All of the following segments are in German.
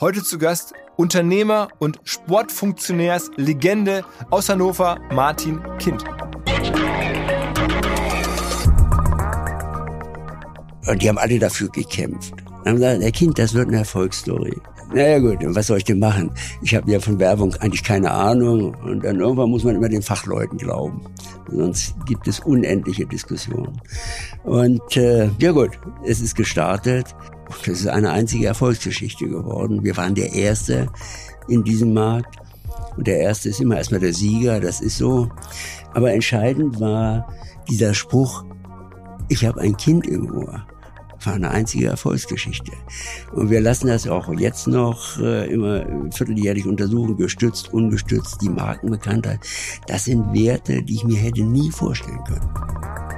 Heute zu Gast Unternehmer und Sportfunktionärslegende aus Hannover, Martin Kind. Und die haben alle dafür gekämpft. Dann haben gesagt, der Kind, das wird eine Erfolgsstory. Naja gut, was soll ich denn machen? Ich habe ja von Werbung eigentlich keine Ahnung und dann irgendwann muss man immer den Fachleuten glauben. Sonst gibt es unendliche Diskussionen. Und äh, ja gut, es ist gestartet. Das ist eine einzige Erfolgsgeschichte geworden. Wir waren der Erste in diesem Markt. Und der Erste ist immer erstmal der Sieger, das ist so. Aber entscheidend war dieser Spruch, ich habe ein Kind im Ohr war eine einzige Erfolgsgeschichte. Und wir lassen das auch jetzt noch äh, immer vierteljährlich untersuchen, gestützt, ungestützt, die Markenbekanntheit. Das sind Werte, die ich mir hätte nie vorstellen können.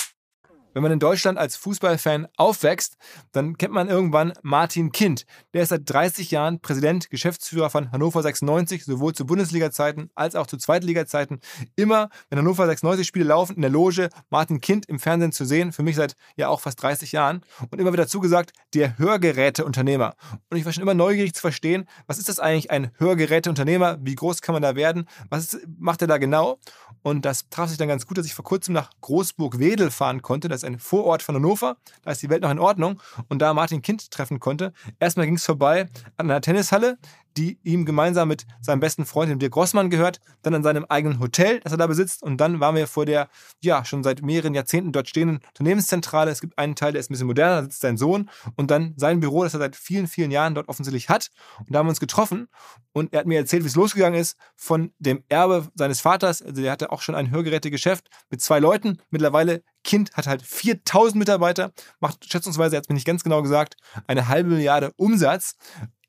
Wenn man in Deutschland als Fußballfan aufwächst, dann kennt man irgendwann Martin Kind. Der ist seit 30 Jahren Präsident, Geschäftsführer von Hannover 96, sowohl zu Bundesliga-Zeiten als auch zu Zweitliga-Zeiten. Immer, wenn Hannover 96 Spiele laufen, in der Loge Martin Kind im Fernsehen zu sehen. Für mich seit ja auch fast 30 Jahren. Und immer wieder zugesagt, der Hörgeräteunternehmer. Und ich war schon immer neugierig zu verstehen, was ist das eigentlich ein Hörgeräteunternehmer? Wie groß kann man da werden? Was macht er da genau? Und das traf sich dann ganz gut, dass ich vor kurzem nach Großburg-Wedel fahren konnte. Das ist ein Vorort von Hannover. Da ist die Welt noch in Ordnung. Und da Martin Kind treffen konnte. Erstmal ging es vorbei an einer Tennishalle, die ihm gemeinsam mit seinem besten Freund, dem Dirk Grossmann, gehört. Dann an seinem eigenen Hotel, das er da besitzt. Und dann waren wir vor der, ja, schon seit mehreren Jahrzehnten dort stehenden Unternehmenszentrale. Es gibt einen Teil, der ist ein bisschen moderner, da sitzt sein Sohn. Und dann sein Büro, das er seit vielen, vielen Jahren dort offensichtlich hat. Und da haben wir uns getroffen. Und er hat mir erzählt, wie es losgegangen ist von dem Erbe seines Vaters. Also der hatte auch schon ein Hörgerätegeschäft mit zwei Leuten. Mittlerweile Kind hat halt 4000 Mitarbeiter, macht schätzungsweise, er hat es mir nicht ganz genau gesagt, eine halbe Milliarde Umsatz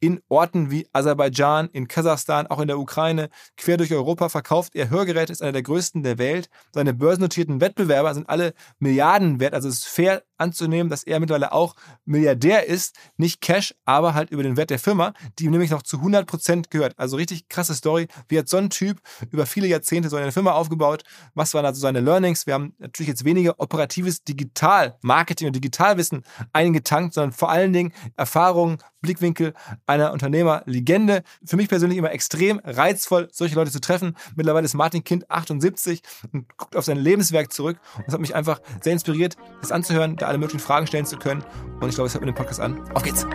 in Orten wie Aserbaidschan, in Kasachstan, auch in der Ukraine, quer durch Europa verkauft er Hörgeräte, ist einer der größten der Welt. Seine börsennotierten Wettbewerber sind alle Milliarden wert, also es ist fair anzunehmen, dass er mittlerweile auch Milliardär ist, nicht Cash, aber halt über den Wert der Firma, die ihm nämlich noch zu 100 Prozent gehört. Also richtig krasse Story. Wie hat so ein Typ über viele Jahrzehnte so eine Firma aufgebaut? Was waren also seine Learnings? Wir haben natürlich jetzt weniger operatives Digital-Marketing und Digitalwissen eingetankt, sondern vor allen Dingen Erfahrungen, Blickwinkel einer Unternehmerlegende. Für mich persönlich immer extrem reizvoll, solche Leute zu treffen. Mittlerweile ist Martin Kind 78 und guckt auf sein Lebenswerk zurück. Und das hat mich einfach sehr inspiriert, das anzuhören, da alle möglichen Fragen stellen zu können. Und ich glaube, es hört mit dem Podcast an. Auf geht's!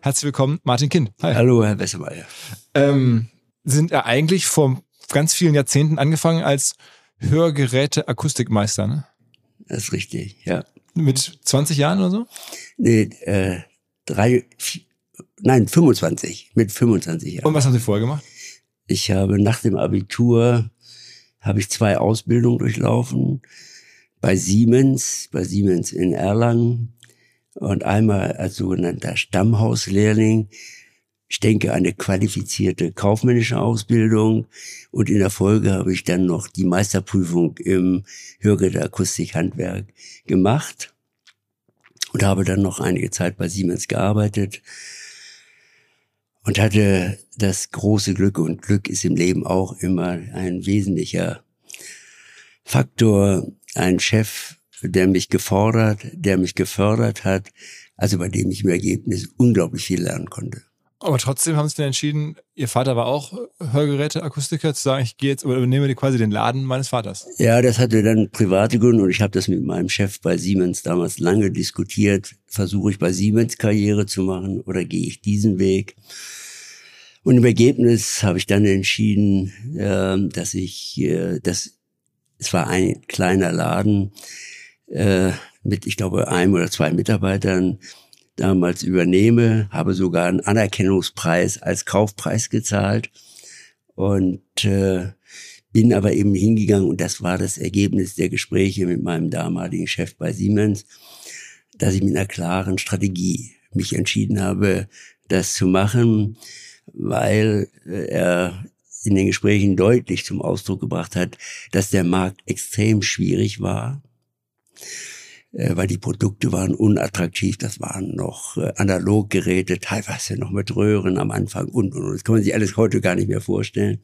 Herzlich willkommen, Martin Kind. Hi. Hallo, Herr Wessemeyer. Ähm, sind ja eigentlich vor ganz vielen Jahrzehnten angefangen als Hörgeräte-Akustikmeister, ne? Das ist richtig, ja. Mit 20 Jahren oder so? Nee, äh, drei, vier, nein, 25, mit 25 Jahren. Und was haben Sie vorher gemacht? Ich habe nach dem Abitur, habe ich zwei Ausbildungen durchlaufen. Bei Siemens, bei Siemens in Erlangen und einmal als sogenannter Stammhauslehrling. Ich denke, eine qualifizierte kaufmännische Ausbildung und in der Folge habe ich dann noch die Meisterprüfung im Hörgeräteakustikhandwerk gemacht und habe dann noch einige Zeit bei Siemens gearbeitet und hatte das große Glück und Glück ist im Leben auch immer ein wesentlicher Faktor, ein Chef, der mich gefordert, der mich gefördert hat, also bei dem ich im Ergebnis unglaublich viel lernen konnte. Aber trotzdem haben Sie dann entschieden, Ihr Vater war auch Hörgeräteakustiker, zu sagen, ich gehe jetzt oder übernehme quasi den Laden meines Vaters. Ja, das hatte dann private Gründe und ich habe das mit meinem Chef bei Siemens damals lange diskutiert. Versuche ich bei Siemens Karriere zu machen oder gehe ich diesen Weg? Und im Ergebnis habe ich dann entschieden, äh, dass ich, äh, das, es war ein kleiner Laden äh, mit, ich glaube, einem oder zwei Mitarbeitern damals übernehme, habe sogar einen Anerkennungspreis als Kaufpreis gezahlt und äh, bin aber eben hingegangen und das war das Ergebnis der Gespräche mit meinem damaligen Chef bei Siemens, dass ich mit einer klaren Strategie mich entschieden habe, das zu machen, weil äh, er in den Gesprächen deutlich zum Ausdruck gebracht hat, dass der Markt extrem schwierig war weil die Produkte waren unattraktiv. Das waren noch äh, Analoggeräte, teilweise noch mit Röhren am Anfang und, und, und. Das kann man sich alles heute gar nicht mehr vorstellen.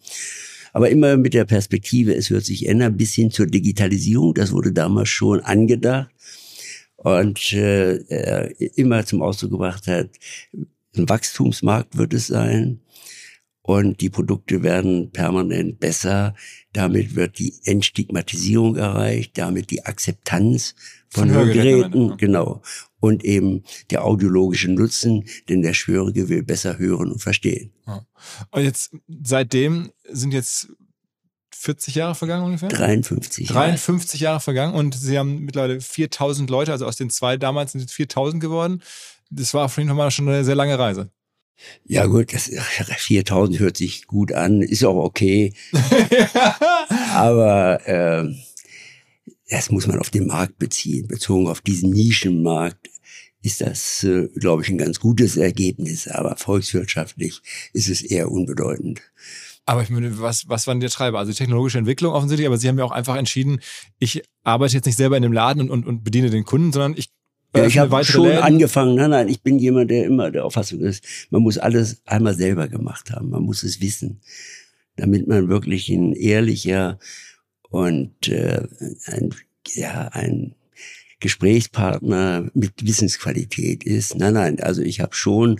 Aber immer mit der Perspektive, es wird sich ändern, bis hin zur Digitalisierung. Das wurde damals schon angedacht und äh, immer zum Ausdruck gebracht hat, ein Wachstumsmarkt wird es sein und die Produkte werden permanent besser. Damit wird die Entstigmatisierung erreicht, damit die Akzeptanz von, von Hörgeräten, genau. Und eben der audiologische Nutzen, denn der Schwörige will besser hören und verstehen. Ja. Und jetzt, seitdem sind jetzt 40 Jahre vergangen ungefähr? 53. 53 Jahre vergangen und Sie haben mittlerweile 4000 Leute, also aus den zwei damals sind es 4000 geworden. Das war auf jeden Fall schon eine sehr lange Reise. Ja gut, das 4000 hört sich gut an, ist auch okay. Aber äh, das muss man auf den Markt beziehen. Bezogen auf diesen Nischenmarkt ist das, äh, glaube ich, ein ganz gutes Ergebnis. Aber volkswirtschaftlich ist es eher unbedeutend. Aber ich meine, was, was waren die Treiber? Also technologische Entwicklung offensichtlich, aber Sie haben ja auch einfach entschieden, ich arbeite jetzt nicht selber in dem Laden und, und, und bediene den Kunden, sondern ich ja, ich habe schon Läden. angefangen. Nein, nein, ich bin jemand, der immer der Auffassung ist, man muss alles einmal selber gemacht haben. Man muss es wissen, damit man wirklich ein ehrlicher und äh, ein, ja, ein Gesprächspartner mit Wissensqualität ist. Nein, nein, also ich habe schon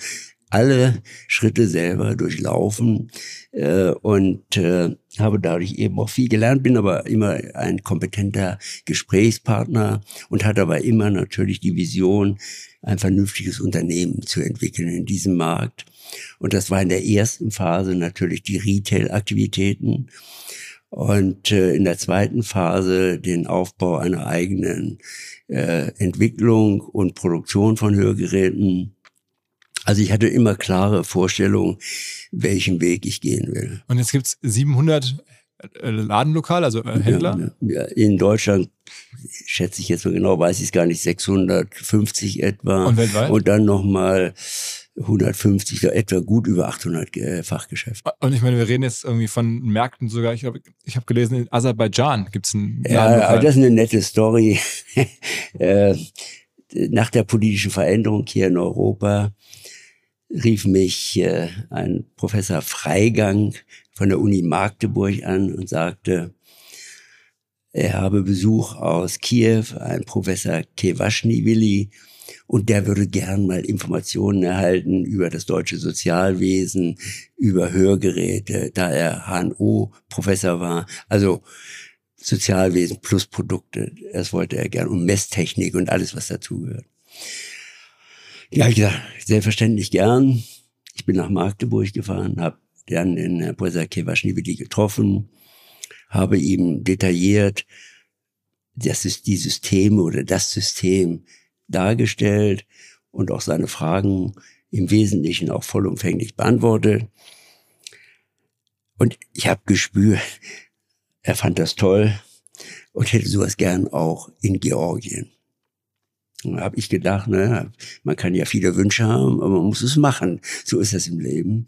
alle Schritte selber durchlaufen äh, und äh, habe dadurch eben auch viel gelernt, bin aber immer ein kompetenter Gesprächspartner und hatte aber immer natürlich die Vision, ein vernünftiges Unternehmen zu entwickeln in diesem Markt. Und das war in der ersten Phase natürlich die Retail-Aktivitäten und äh, in der zweiten Phase den Aufbau einer eigenen äh, Entwicklung und Produktion von Hörgeräten also ich hatte immer klare Vorstellungen, welchen Weg ich gehen will. Und jetzt gibt's 700 äh, Ladenlokale, also äh, Händler? Ja, in Deutschland schätze ich jetzt mal genau, weiß ich es gar nicht, 650 etwa. Und weltweit? Und dann nochmal 150, etwa gut über 800 äh, Fachgeschäfte. Und ich meine, wir reden jetzt irgendwie von Märkten sogar. Ich habe ich hab gelesen, in Aserbaidschan gibt's einen Ja, aber das ist eine nette Story. Nach der politischen Veränderung hier in Europa rief mich äh, ein Professor Freigang von der Uni Magdeburg an und sagte, er habe Besuch aus Kiew, ein Professor Kewaschniwili, und der würde gern mal Informationen erhalten über das deutsche Sozialwesen, über Hörgeräte, da er HNO-Professor war. Also Sozialwesen plus Produkte, das wollte er gern und Messtechnik und alles, was dazugehört. Ja, ich gesagt, selbstverständlich gern. Ich bin nach Magdeburg gefahren, habe dann in Herrn Professor Kewaschniwili getroffen, habe ihm detailliert das ist die Systeme oder das System dargestellt und auch seine Fragen im Wesentlichen auch vollumfänglich beantwortet. Und ich habe gespürt, er fand das toll und hätte sowas gern auch in Georgien. Habe ich gedacht, ne, man kann ja viele Wünsche haben, aber man muss es machen. So ist das im Leben.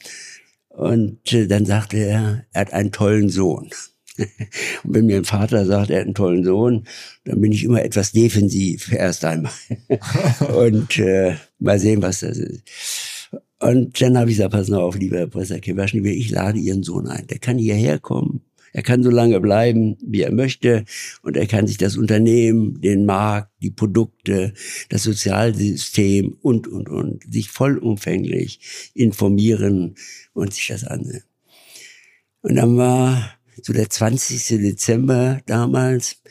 Und äh, dann sagte er, er hat einen tollen Sohn. Und wenn mir ein Vater sagt, er hat einen tollen Sohn, dann bin ich immer etwas defensiv erst einmal. und äh, mal sehen, was das ist. Und dann habe ich gesagt, pass mal auf, lieber Professor Kewaschniwe, ich lade Ihren Sohn ein. Der kann hierher kommen. Er kann so lange bleiben, wie er möchte. Und er kann sich das Unternehmen, den Markt, die Produkte, das Sozialsystem und, und, und sich vollumfänglich informieren und sich das ansehen. Und dann war so der 20. Dezember damals.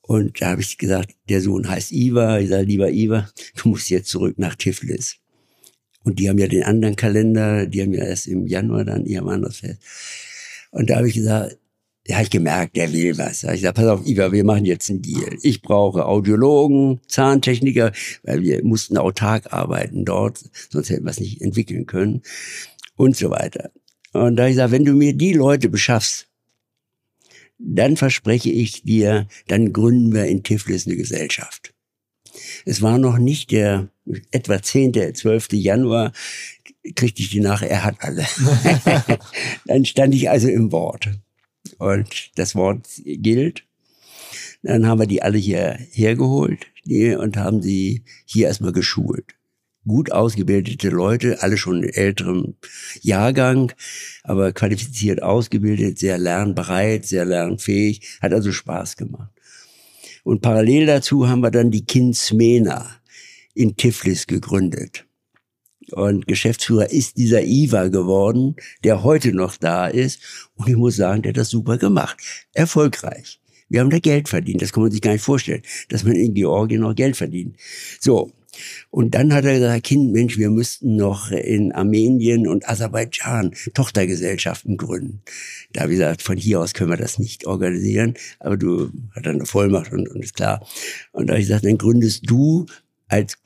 Und da habe ich gesagt, der Sohn heißt Iva. Ich sage, lieber Iva, du musst jetzt zurück nach Tiflis. Und die haben ja den anderen Kalender, die haben ja erst im Januar dann ihr anderes Fest. Und da habe ich gesagt, da habe ich gemerkt, der will was. Da habe ich gesagt, pass auf, Iva, wir machen jetzt einen Deal. Ich brauche Audiologen, Zahntechniker, weil wir mussten autark arbeiten dort, sonst hätten wir es nicht entwickeln können und so weiter. Und da habe ich gesagt, wenn du mir die Leute beschaffst, dann verspreche ich dir, dann gründen wir in Tiflis eine Gesellschaft. Es war noch nicht der etwa 10., 12. Januar, kriegte ich die Nachricht, er hat alle. dann stand ich also im Wort. Und das Wort gilt. Dann haben wir die alle hier hergeholt und haben sie hier erstmal geschult. Gut ausgebildete Leute, alle schon in älterem Jahrgang, aber qualifiziert ausgebildet, sehr lernbereit, sehr lernfähig, hat also Spaß gemacht. Und parallel dazu haben wir dann die Kindsmena in Tiflis gegründet. Und Geschäftsführer ist dieser Iva geworden, der heute noch da ist. Und ich muss sagen, der hat das super gemacht. Erfolgreich. Wir haben da Geld verdient. Das kann man sich gar nicht vorstellen, dass man in Georgien noch Geld verdient. So. Und dann hat er gesagt, Kind, Mensch, wir müssten noch in Armenien und Aserbaidschan Tochtergesellschaften gründen. Da habe ich gesagt, von hier aus können wir das nicht organisieren, aber du hast eine Vollmacht und, und ist klar. Und da habe ich gesagt, dann gründest du als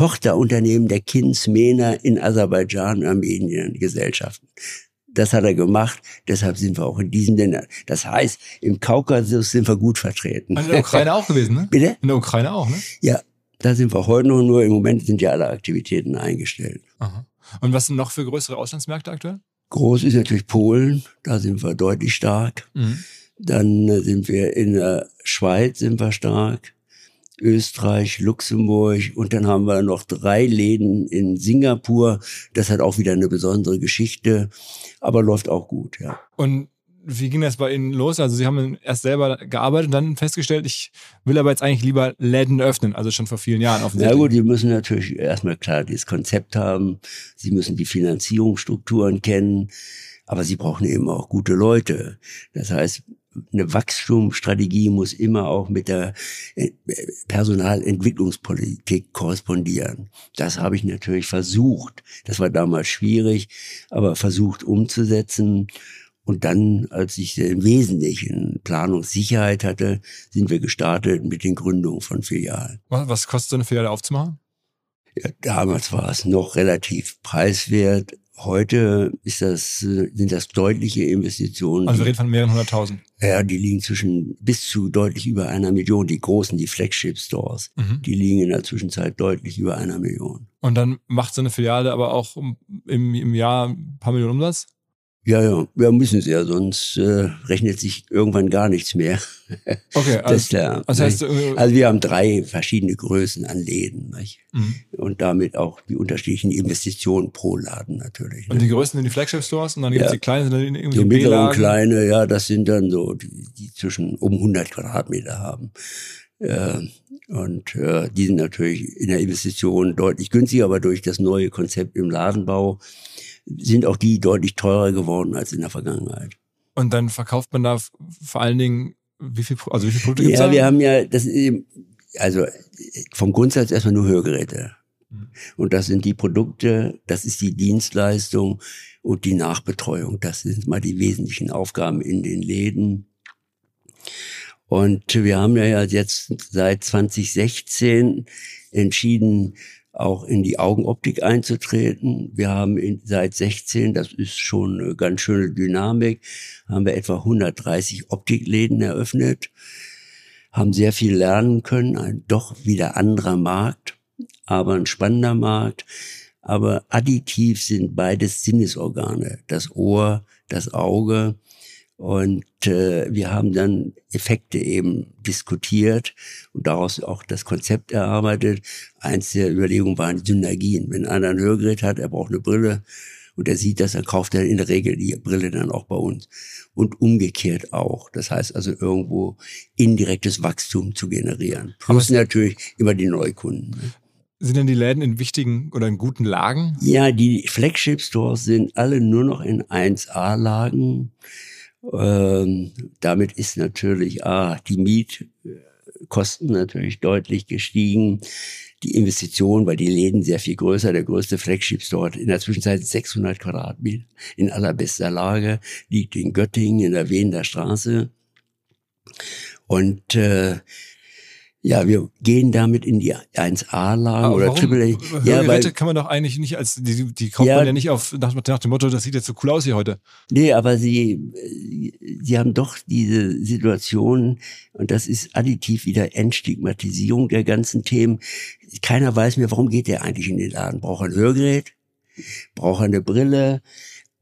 Tochterunternehmen der Kinsmena in Aserbaidschan Armenien Gesellschaften. Das hat er gemacht, deshalb sind wir auch in diesen Ländern. Das heißt, im Kaukasus sind wir gut vertreten. In der Ukraine auch gewesen, ne? Bitte? In der Ukraine auch, ne? Ja, da sind wir heute noch, nur im Moment sind ja alle Aktivitäten eingestellt. Aha. Und was sind noch für größere Auslandsmärkte aktuell? Groß ist natürlich Polen, da sind wir deutlich stark. Mhm. Dann äh, sind wir in der Schweiz sind wir stark. Österreich, Luxemburg und dann haben wir noch drei Läden in Singapur. Das hat auch wieder eine besondere Geschichte, aber läuft auch gut, ja. Und wie ging das bei Ihnen los? Also Sie haben erst selber gearbeitet und dann festgestellt, ich will aber jetzt eigentlich lieber Läden öffnen, also schon vor vielen Jahren offensichtlich. Ja gut, Sie müssen natürlich erstmal klar dieses Konzept haben. Sie müssen die Finanzierungsstrukturen kennen, aber Sie brauchen eben auch gute Leute. Das heißt, eine Wachstumsstrategie muss immer auch mit der äh, Personalentwicklungspolitik korrespondieren. Das habe ich natürlich versucht. Das war damals schwierig, aber versucht umzusetzen. Und dann, als ich im Wesentlichen Planungssicherheit hatte, sind wir gestartet mit den Gründungen von Filialen. Was kostet so eine Filiale aufzumachen? Ja, damals war es noch relativ preiswert. Heute ist das, sind das deutliche Investitionen. Also wir reden von mehreren hunderttausend. Ja, die liegen zwischen bis zu deutlich über einer Million. Die großen, die Flagship Stores, Mhm. die liegen in der Zwischenzeit deutlich über einer Million. Und dann macht so eine Filiale aber auch im, im Jahr ein paar Millionen Umsatz? Ja, ja, wir müssen es ja, sonst äh, rechnet sich irgendwann gar nichts mehr. Okay, Das also, ist der, das heißt, äh, also wir haben drei verschiedene Größen an Läden nicht? mhm. und damit auch die unterschiedlichen Investitionen pro Laden natürlich. und Ne? die größten sind die Flagship Stores und dann gibt es Ja. die kleinen, sind irgendwie Die mittleren B-Lagen. kleine, ja, das sind dann so, die, die zwischen um 100 Quadratmeter haben. Äh, und äh, die sind natürlich in der Investition deutlich günstiger, aber durch das neue Konzept im Ladenbau sind auch die deutlich teurer geworden als in der Vergangenheit. Und dann verkauft man da vor allen Dingen, wie viel, also wie viele Produkte gibt's Ja, da? wir haben ja, das also vom Grundsatz erstmal nur Hörgeräte. Mhm. Und das sind die Produkte, das ist die Dienstleistung und die Nachbetreuung. Das sind mal die wesentlichen Aufgaben in den Läden. Und wir haben ja jetzt seit 2016 entschieden, auch in die Augenoptik einzutreten. Wir haben in, seit 16, das ist schon eine ganz schöne Dynamik, haben wir etwa 130 Optikläden eröffnet. haben sehr viel lernen können, ein doch wieder anderer Markt, aber ein spannender Markt. Aber additiv sind beides Sinnesorgane, das Ohr, das Auge. Und äh, wir haben dann Effekte eben diskutiert und daraus auch das Konzept erarbeitet. Eins der Überlegungen waren Synergien. Wenn einer ein Hörgerät hat, er braucht eine Brille und er sieht das, dann kauft er in der Regel die Brille dann auch bei uns. Und umgekehrt auch. Das heißt also irgendwo indirektes Wachstum zu generieren. Plus natürlich immer die Neukunden. Ne? Sind denn die Läden in wichtigen oder in guten Lagen? Ja, die Flagship Stores sind alle nur noch in 1A-Lagen. Ähm, damit ist natürlich ah, die Mietkosten natürlich deutlich gestiegen. Die Investition, weil die Läden sehr viel größer, der größte Flagship Store in der Zwischenzeit 600 Quadratmeter in allerbester Lage, liegt in Göttingen in der Wiener Straße. Und äh, ja, wir gehen damit in die 1A-Lage oder Triple A. Ja, weil, kann man doch eigentlich nicht als, die, die kauft ja, man ja nicht auf, nach, nach, dem Motto, das sieht jetzt so cool aus hier heute. Nee, aber sie, sie haben doch diese Situation, und das ist additiv wieder Entstigmatisierung der ganzen Themen. Keiner weiß mehr, warum geht der eigentlich in den Laden? Braucht er ein Hörgerät? Braucht er eine Brille?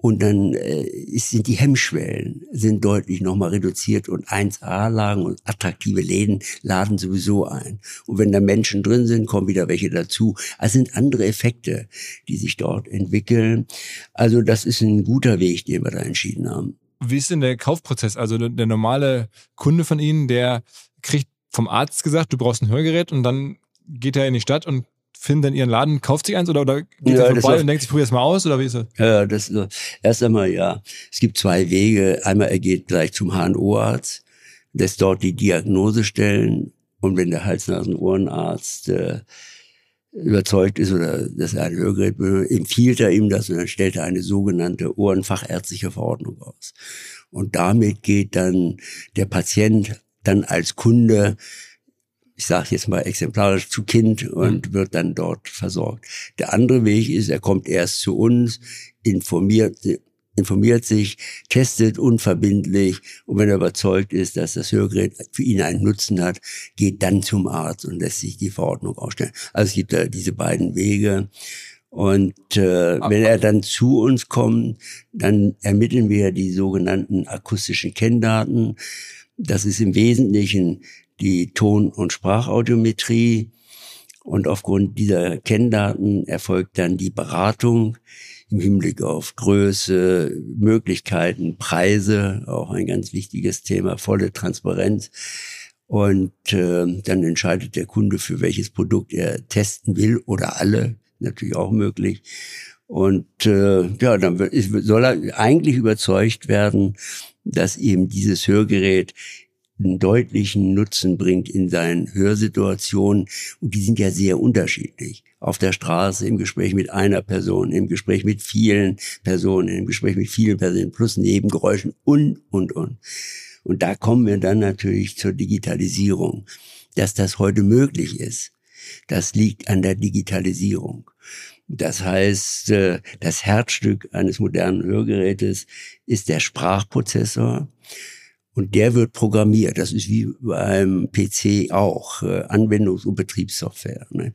Und dann äh, sind die Hemmschwellen sind deutlich nochmal reduziert und 1A-Lagen und attraktive Läden laden sowieso ein. Und wenn da Menschen drin sind, kommen wieder welche dazu. Also sind andere Effekte, die sich dort entwickeln. Also das ist ein guter Weg, den wir da entschieden haben. Wie ist denn der Kaufprozess? Also der normale Kunde von Ihnen, der kriegt vom Arzt gesagt, du brauchst ein Hörgerät und dann geht er in die Stadt und findet dann ihren Laden, kauft sich eins oder, oder geht ja, er vorbei und denkt, ich probiere es mal aus oder wie ist das? Ja, das erst einmal ja. Es gibt zwei Wege. Einmal er geht gleich zum HNO-Arzt, lässt dort die Diagnose stellen und wenn der Hals-Nasen-Ohrenarzt äh, überzeugt ist oder dass er ein Hörgerät empfiehlt er ihm das und dann stellt er eine sogenannte ohrenfachärztliche Verordnung aus. Und damit geht dann der Patient dann als Kunde ich sage jetzt mal exemplarisch zu Kind und mhm. wird dann dort versorgt. Der andere Weg ist, er kommt erst zu uns, informiert, informiert sich, testet unverbindlich und wenn er überzeugt ist, dass das Hörgerät für ihn einen Nutzen hat, geht dann zum Arzt und lässt sich die Verordnung ausstellen. Also es gibt da diese beiden Wege. Und äh, wenn er dann zu uns kommt, dann ermitteln wir die sogenannten akustischen Kenndaten. Das ist im Wesentlichen die Ton- und Sprachaudiometrie. Und aufgrund dieser Kenndaten erfolgt dann die Beratung im Hinblick auf Größe, Möglichkeiten, Preise, auch ein ganz wichtiges Thema, volle Transparenz. Und äh, dann entscheidet der Kunde, für welches Produkt er testen will oder alle, natürlich auch möglich. Und äh, ja, dann soll er eigentlich überzeugt werden, dass eben dieses Hörgerät einen deutlichen Nutzen bringt in seinen Hörsituationen. Und die sind ja sehr unterschiedlich. Auf der Straße, im Gespräch mit einer Person, im Gespräch mit vielen Personen, im Gespräch mit vielen Personen, plus Nebengeräuschen und, und, und. Und da kommen wir dann natürlich zur Digitalisierung. Dass das heute möglich ist, das liegt an der Digitalisierung. Das heißt, äh, das Herzstück eines modernen Hörgerätes ist der Sprachprozessor. Und der wird programmiert. Das ist wie beim PC auch, äh, Anwendungs- und Betriebssoftware. Ne?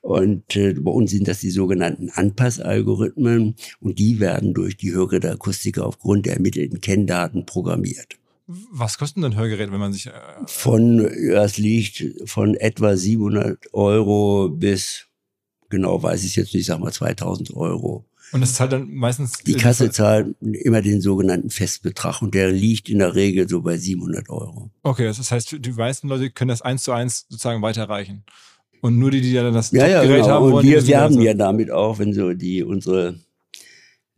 Und äh, bei uns sind das die sogenannten Anpassalgorithmen und die werden durch die Hörgeräteakustiker aufgrund der ermittelten Kenndaten programmiert. Was kosten denn Hörgeräte, wenn man sich... Äh von, das liegt von etwa 700 Euro bis, genau weiß ich jetzt nicht, sag mal 2000 Euro. Und das zahlt dann meistens. Die Kasse zahlt immer den sogenannten Festbetrag und der liegt in der Regel so bei 700 Euro. Okay, das heißt, die meisten Leute können das eins zu eins sozusagen weiterreichen. Und nur die, die dann das ja, ja, genau. haben wollen. Und wir, haben ja damit auch, wenn so die unsere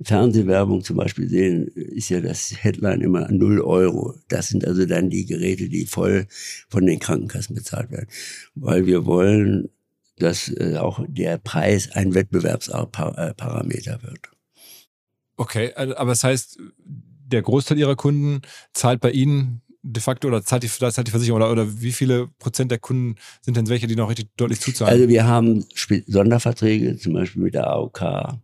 Fernsehwerbung zum Beispiel sehen, ist ja das Headline immer null Euro. Das sind also dann die Geräte, die voll von den Krankenkassen bezahlt werden. Weil wir wollen dass äh, auch der Preis ein Wettbewerbsparameter wird. Okay, aber das heißt, der Großteil Ihrer Kunden zahlt bei Ihnen de facto oder zahlt die, zahlt die Versicherung oder, oder wie viele Prozent der Kunden sind denn welche, die noch richtig deutlich zuzahlen? Also wir haben Sonderverträge, zum Beispiel mit der AOK.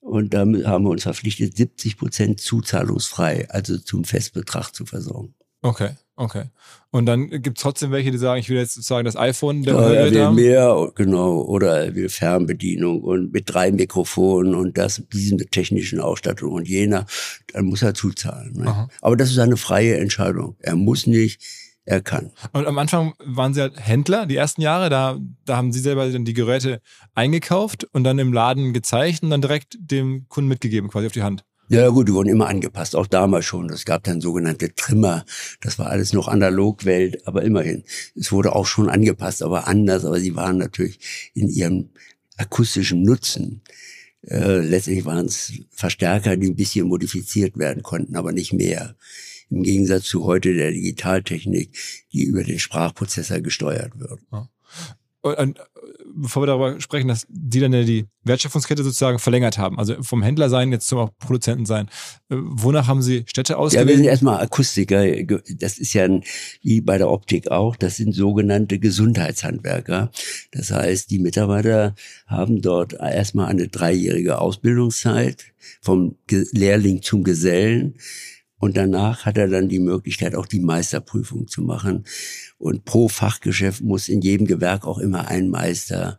Und damit haben wir uns verpflichtet, 70 Prozent zuzahlungsfrei, also zum Festbetrag zu versorgen. Okay, okay. Und dann gibt es trotzdem welche, die sagen, ich will jetzt sozusagen das iPhone der Ja, er will haben. mehr, genau, oder er will Fernbedienung und mit drei Mikrofonen und das, diese technischen Ausstattung und jener, dann muss er zuzahlen. Ne? Aber das ist eine freie Entscheidung. Er muss nicht, er kann. Und am Anfang waren sie halt Händler, die ersten Jahre, da, da haben sie selber dann die Geräte eingekauft und dann im Laden gezeigt und dann direkt dem Kunden mitgegeben, quasi auf die Hand. Ja gut, die wurden immer angepasst, auch damals schon. Es gab dann sogenannte Trimmer. Das war alles noch Analogwelt, aber immerhin. Es wurde auch schon angepasst, aber anders. Aber sie waren natürlich in ihrem akustischen Nutzen. Äh, letztlich waren es Verstärker, die ein bisschen modifiziert werden konnten, aber nicht mehr. Im Gegensatz zu heute der Digitaltechnik, die über den Sprachprozessor gesteuert wird. Und, und bevor wir darüber sprechen, dass die dann ja die Wertschöpfungskette sozusagen verlängert haben, also vom Händler sein jetzt zum Produzenten sein. Äh, Wonach haben sie Städte Ja, wir ausgewählt? sind erstmal Akustiker. Das ist ja wie bei der Optik auch. Das sind sogenannte Gesundheitshandwerker. Das heißt, die Mitarbeiter haben dort erstmal eine dreijährige Ausbildungszeit vom Lehrling zum Gesellen. Und danach hat er dann die Möglichkeit, auch die Meisterprüfung zu machen. Und pro Fachgeschäft muss in jedem Gewerk auch immer ein Meister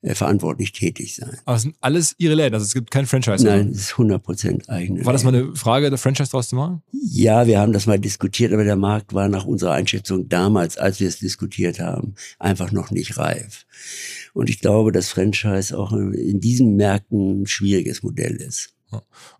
äh, verantwortlich tätig sein. Aber es sind alles ihre Läden, also es gibt kein Franchise. Nein, es ist 100 Prozent eigene. War das mal eine Frage, der Franchise draus zu machen? Ja, wir haben das mal diskutiert, aber der Markt war nach unserer Einschätzung damals, als wir es diskutiert haben, einfach noch nicht reif. Und ich glaube, dass Franchise auch in diesen Märkten ein schwieriges Modell ist.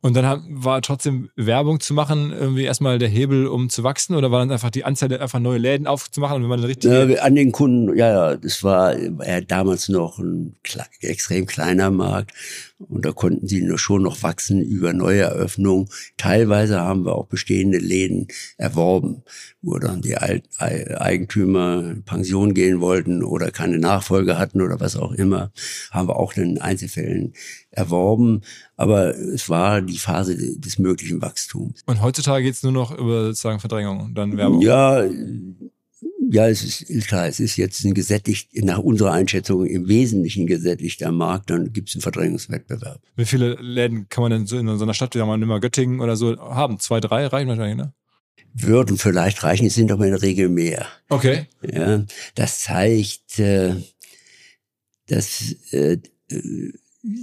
Und dann haben, war trotzdem Werbung zu machen, irgendwie erstmal der Hebel, um zu wachsen, oder war dann einfach die Anzahl, einfach neue Läden aufzumachen und wenn man. Ja, wir- an den Kunden, ja, ja, das war, ja damals noch ein kle extrem kleiner Markt und da konnten sie nur schon noch wachsen über neue Eröffnungen. Teilweise haben wir auch bestehende Läden erworben, wo dann die Alt Ei- Eigentümer in Pension gehen wollten oder keine Nachfolge hatten oder was auch immer, haben wir auch in Einzelfällen erworben. Aber es war die Phase de- des möglichen Wachstums. Und heutzutage geht's nur noch über sozusagen Verdrängung dann Werbung. Ja, ja, es ist klar, es ist jetzt ein gesättigt, nach unserer Einschätzung im Wesentlichen gesättigter Markt, dann gibt es einen Verdrängungswettbewerb. Wie viele Läden kann man denn so in so einer Stadt, wie sagen wir mal Göttingen oder so, haben? Zwei, drei reichen wahrscheinlich, ne? Würden vielleicht reichen, es sind aber in der Regel mehr. Okay. Ja, das zeigt, äh, dass äh, äh,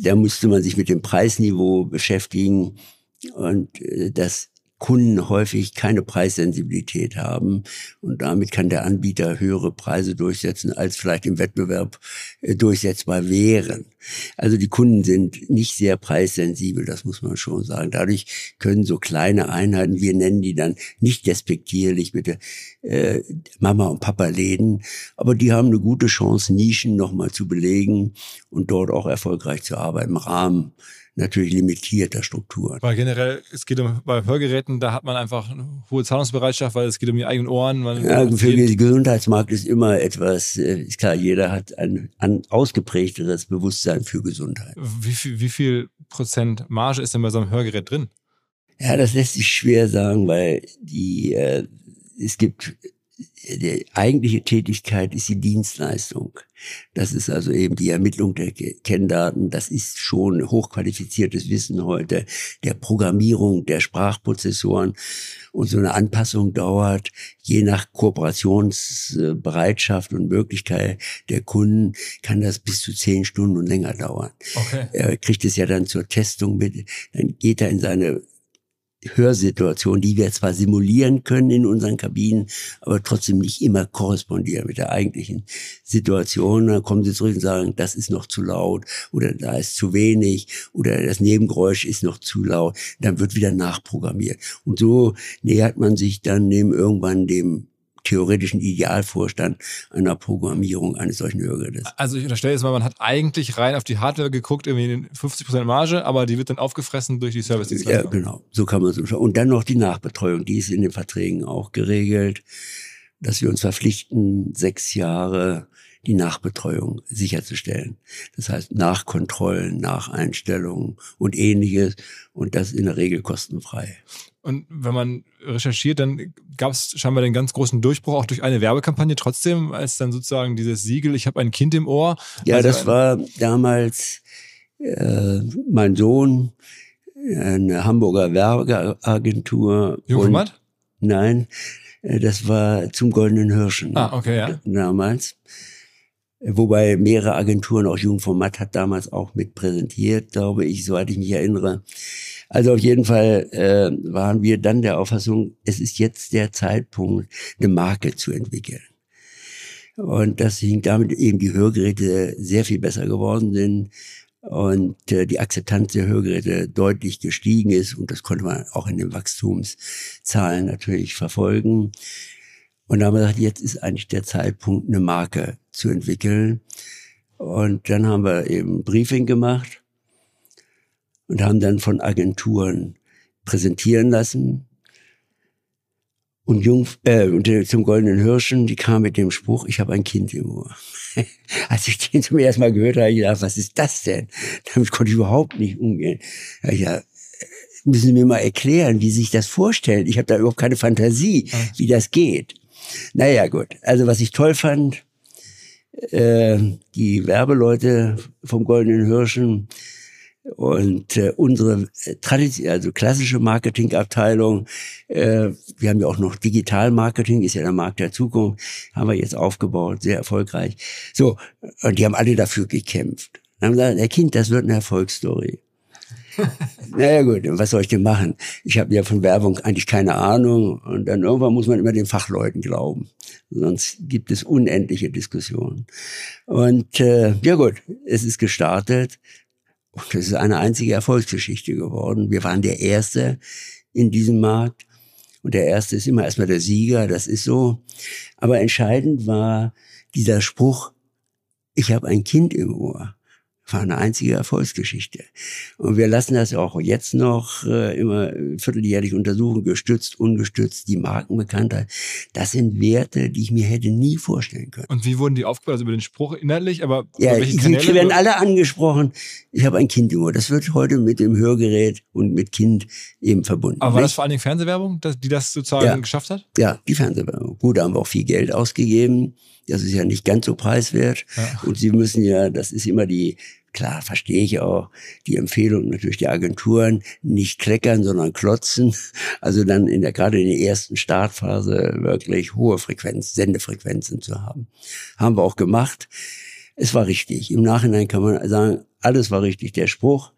da musste man sich mit dem Preisniveau beschäftigen und äh, dass Kunden häufig keine Preissensibilität haben und damit kann der Anbieter höhere Preise durchsetzen, als vielleicht im Wettbewerb äh, durchsetzbar wären. Also die Kunden sind nicht sehr preissensibel, das muss man schon sagen. Dadurch können so kleine Einheiten, wir nennen die dann nicht despektierlich, bitte äh, Mama und Papa Läden, aber die haben eine gute Chance, Nischen nochmal zu belegen und dort auch erfolgreich zu arbeiten im Rahmen natürlich limitierter Strukturen. Weil generell, es geht um, bei Hörgeräten, da hat man einfach eine hohe Zahlungsbereitschaft, weil es geht um die eigenen Ohren. Ja, man für den Gesundheitsmarkt ist immer etwas, äh, ist klar, jeder hat ein, ein ausgeprägteres Bewusstsein für Gesundheit. wie, viel, wie viel Prozent Marge ist denn bei so einem Hörgerät drin? Ja, das lässt sich schwer sagen, weil die, äh, es gibt, die eigentliche Tätigkeit ist die Dienstleistung. Das ist also eben die Ermittlung der Ke- Kenndaten. Das ist schon hochqualifiziertes Wissen heute der Programmierung der Sprachprozessoren. Und so eine Anpassung dauert je nach Kooperationsbereitschaft und Möglichkeit der Kunden kann das bis zu zehn Stunden und länger dauern. Okay. Er kriegt es ja dann zur Testung mit. Dann geht er in seine Hörsituation, die wir zwar simulieren können in unseren Kabinen, aber trotzdem nicht immer korrespondieren mit der eigentlichen Situation. Dann kommen sie zurück und sagen, das ist noch zu laut oder da ist zu wenig oder das Nebengeräusch ist noch zu laut. Dann wird wieder nachprogrammiert. Und so nähert man sich dann dem irgendwann dem theoretischen Idealvorstand einer Programmierung eines solchen Hörgerätes. Also ich unterstelle jetzt mal, man hat eigentlich rein auf die Hardware geguckt, irgendwie in 50% Marge, aber die wird dann aufgefressen durch die Ja, Service-Dienstleistung. genau. So kann man es umschauen. Und dann noch die Nachbetreuung. Die ist in den Verträgen auch geregelt, dass wir uns verpflichten, sechs Jahre die Nachbetreuung sicherzustellen. Das heißt, Nachkontrollen, Nacheinstellungen und ähnliches. Und das in der Regel kostenfrei. Und wenn man recherchiert, dann gab es scheinbar den ganz großen Durchbruch auch durch eine Werbekampagne trotzdem, als dann sozusagen dieses Siegel, ich habe ein Kind im Ohr. Ja, Also das war damals äh, mein Sohn, eine Hamburger Werbeagentur. Jungformat? Nein, Äh, Das war zum Goldenen Hirschen. Ah, okay, ja. Damals. Wobei mehrere Agenturen, auch Jugendformat hat damals auch mit präsentiert, glaube ich, soweit ich mich erinnere. Also auf jeden Fall äh, waren wir dann der Auffassung, es ist jetzt der Zeitpunkt, eine Marke zu entwickeln. Und das hing damit eben die Hörgeräte sehr viel besser geworden sind und äh, die Akzeptanz der Hörgeräte deutlich gestiegen ist und das konnte man auch in den Wachstumszahlen natürlich verfolgen. Und da haben wir gesagt, jetzt ist eigentlich der Zeitpunkt, eine Marke zu entwickeln. Und dann haben wir eben Briefing gemacht und haben dann von Agenturen präsentieren lassen. Und Jung, äh, zum Goldenen Hirschen, die kam mit dem Spruch, ich habe ein Kind im Ohr. Als ich den zum ersten Mal gehört habe, habe ich gedacht, was ist das denn? Damit konnte ich überhaupt nicht umgehen. Ja, ja, müssen Sie mir mal erklären, wie Sie sich das vorstellen. Ich habe da überhaupt keine Fantasie, wie das geht. Naja, gut. Also was ich toll fand, äh, die Werbeleute vom Goldenen Hirschen und äh, unsere äh, tradition also klassische Marketingabteilung, äh, wir haben ja auch noch Digital-Marketing, ist ja der Markt der Zukunft, haben wir jetzt aufgebaut, sehr erfolgreich. So, und die haben alle dafür gekämpft. Dann haben gesagt, der Kind, das wird eine Erfolgsstory. naja gut, was soll ich denn machen? Ich habe ja von Werbung eigentlich keine Ahnung und dann irgendwann muss man immer den Fachleuten glauben. Sonst gibt es unendliche Diskussionen. Und äh, ja gut, es ist gestartet und es ist eine einzige Erfolgsgeschichte geworden. Wir waren der Erste in diesem Markt und der Erste ist immer erstmal der Sieger, das ist so. Aber entscheidend war dieser Spruch, ich habe ein Kind im Ohr war eine einzige Erfolgsgeschichte. Und wir lassen das auch jetzt noch äh, immer vierteljährlich untersuchen, gestützt, ungestützt, die Markenbekanntheit. Das sind Werte, die ich mir hätte nie vorstellen können. Und wie wurden die aufgebaut? Also über den Spruch inhaltlich, aber Ja, über welche Kanäle? werden alle angesprochen. Ich habe ein Kind im Ohr. Das wird heute mit dem Hörgerät und mit Kind eben verbunden. aber war das vor allen Dingen Fernsehwerbung, die das sozusagen Ja. geschafft hat? Ja, die Fernsehwerbung. Gut, da haben wir auch viel Geld ausgegeben. Das ist ja nicht ganz so preiswert. Ja. Und sie müssen ja, das ist immer die, klar, verstehe ich auch, die Empfehlung natürlich der Agenturen, nicht kleckern, sondern klotzen. Also dann in der, gerade in der ersten Startphase wirklich hohe Frequenz, Sendefrequenzen zu haben. Haben wir auch gemacht. Es war richtig. Im Nachhinein kann man sagen, alles war richtig. Der Spruch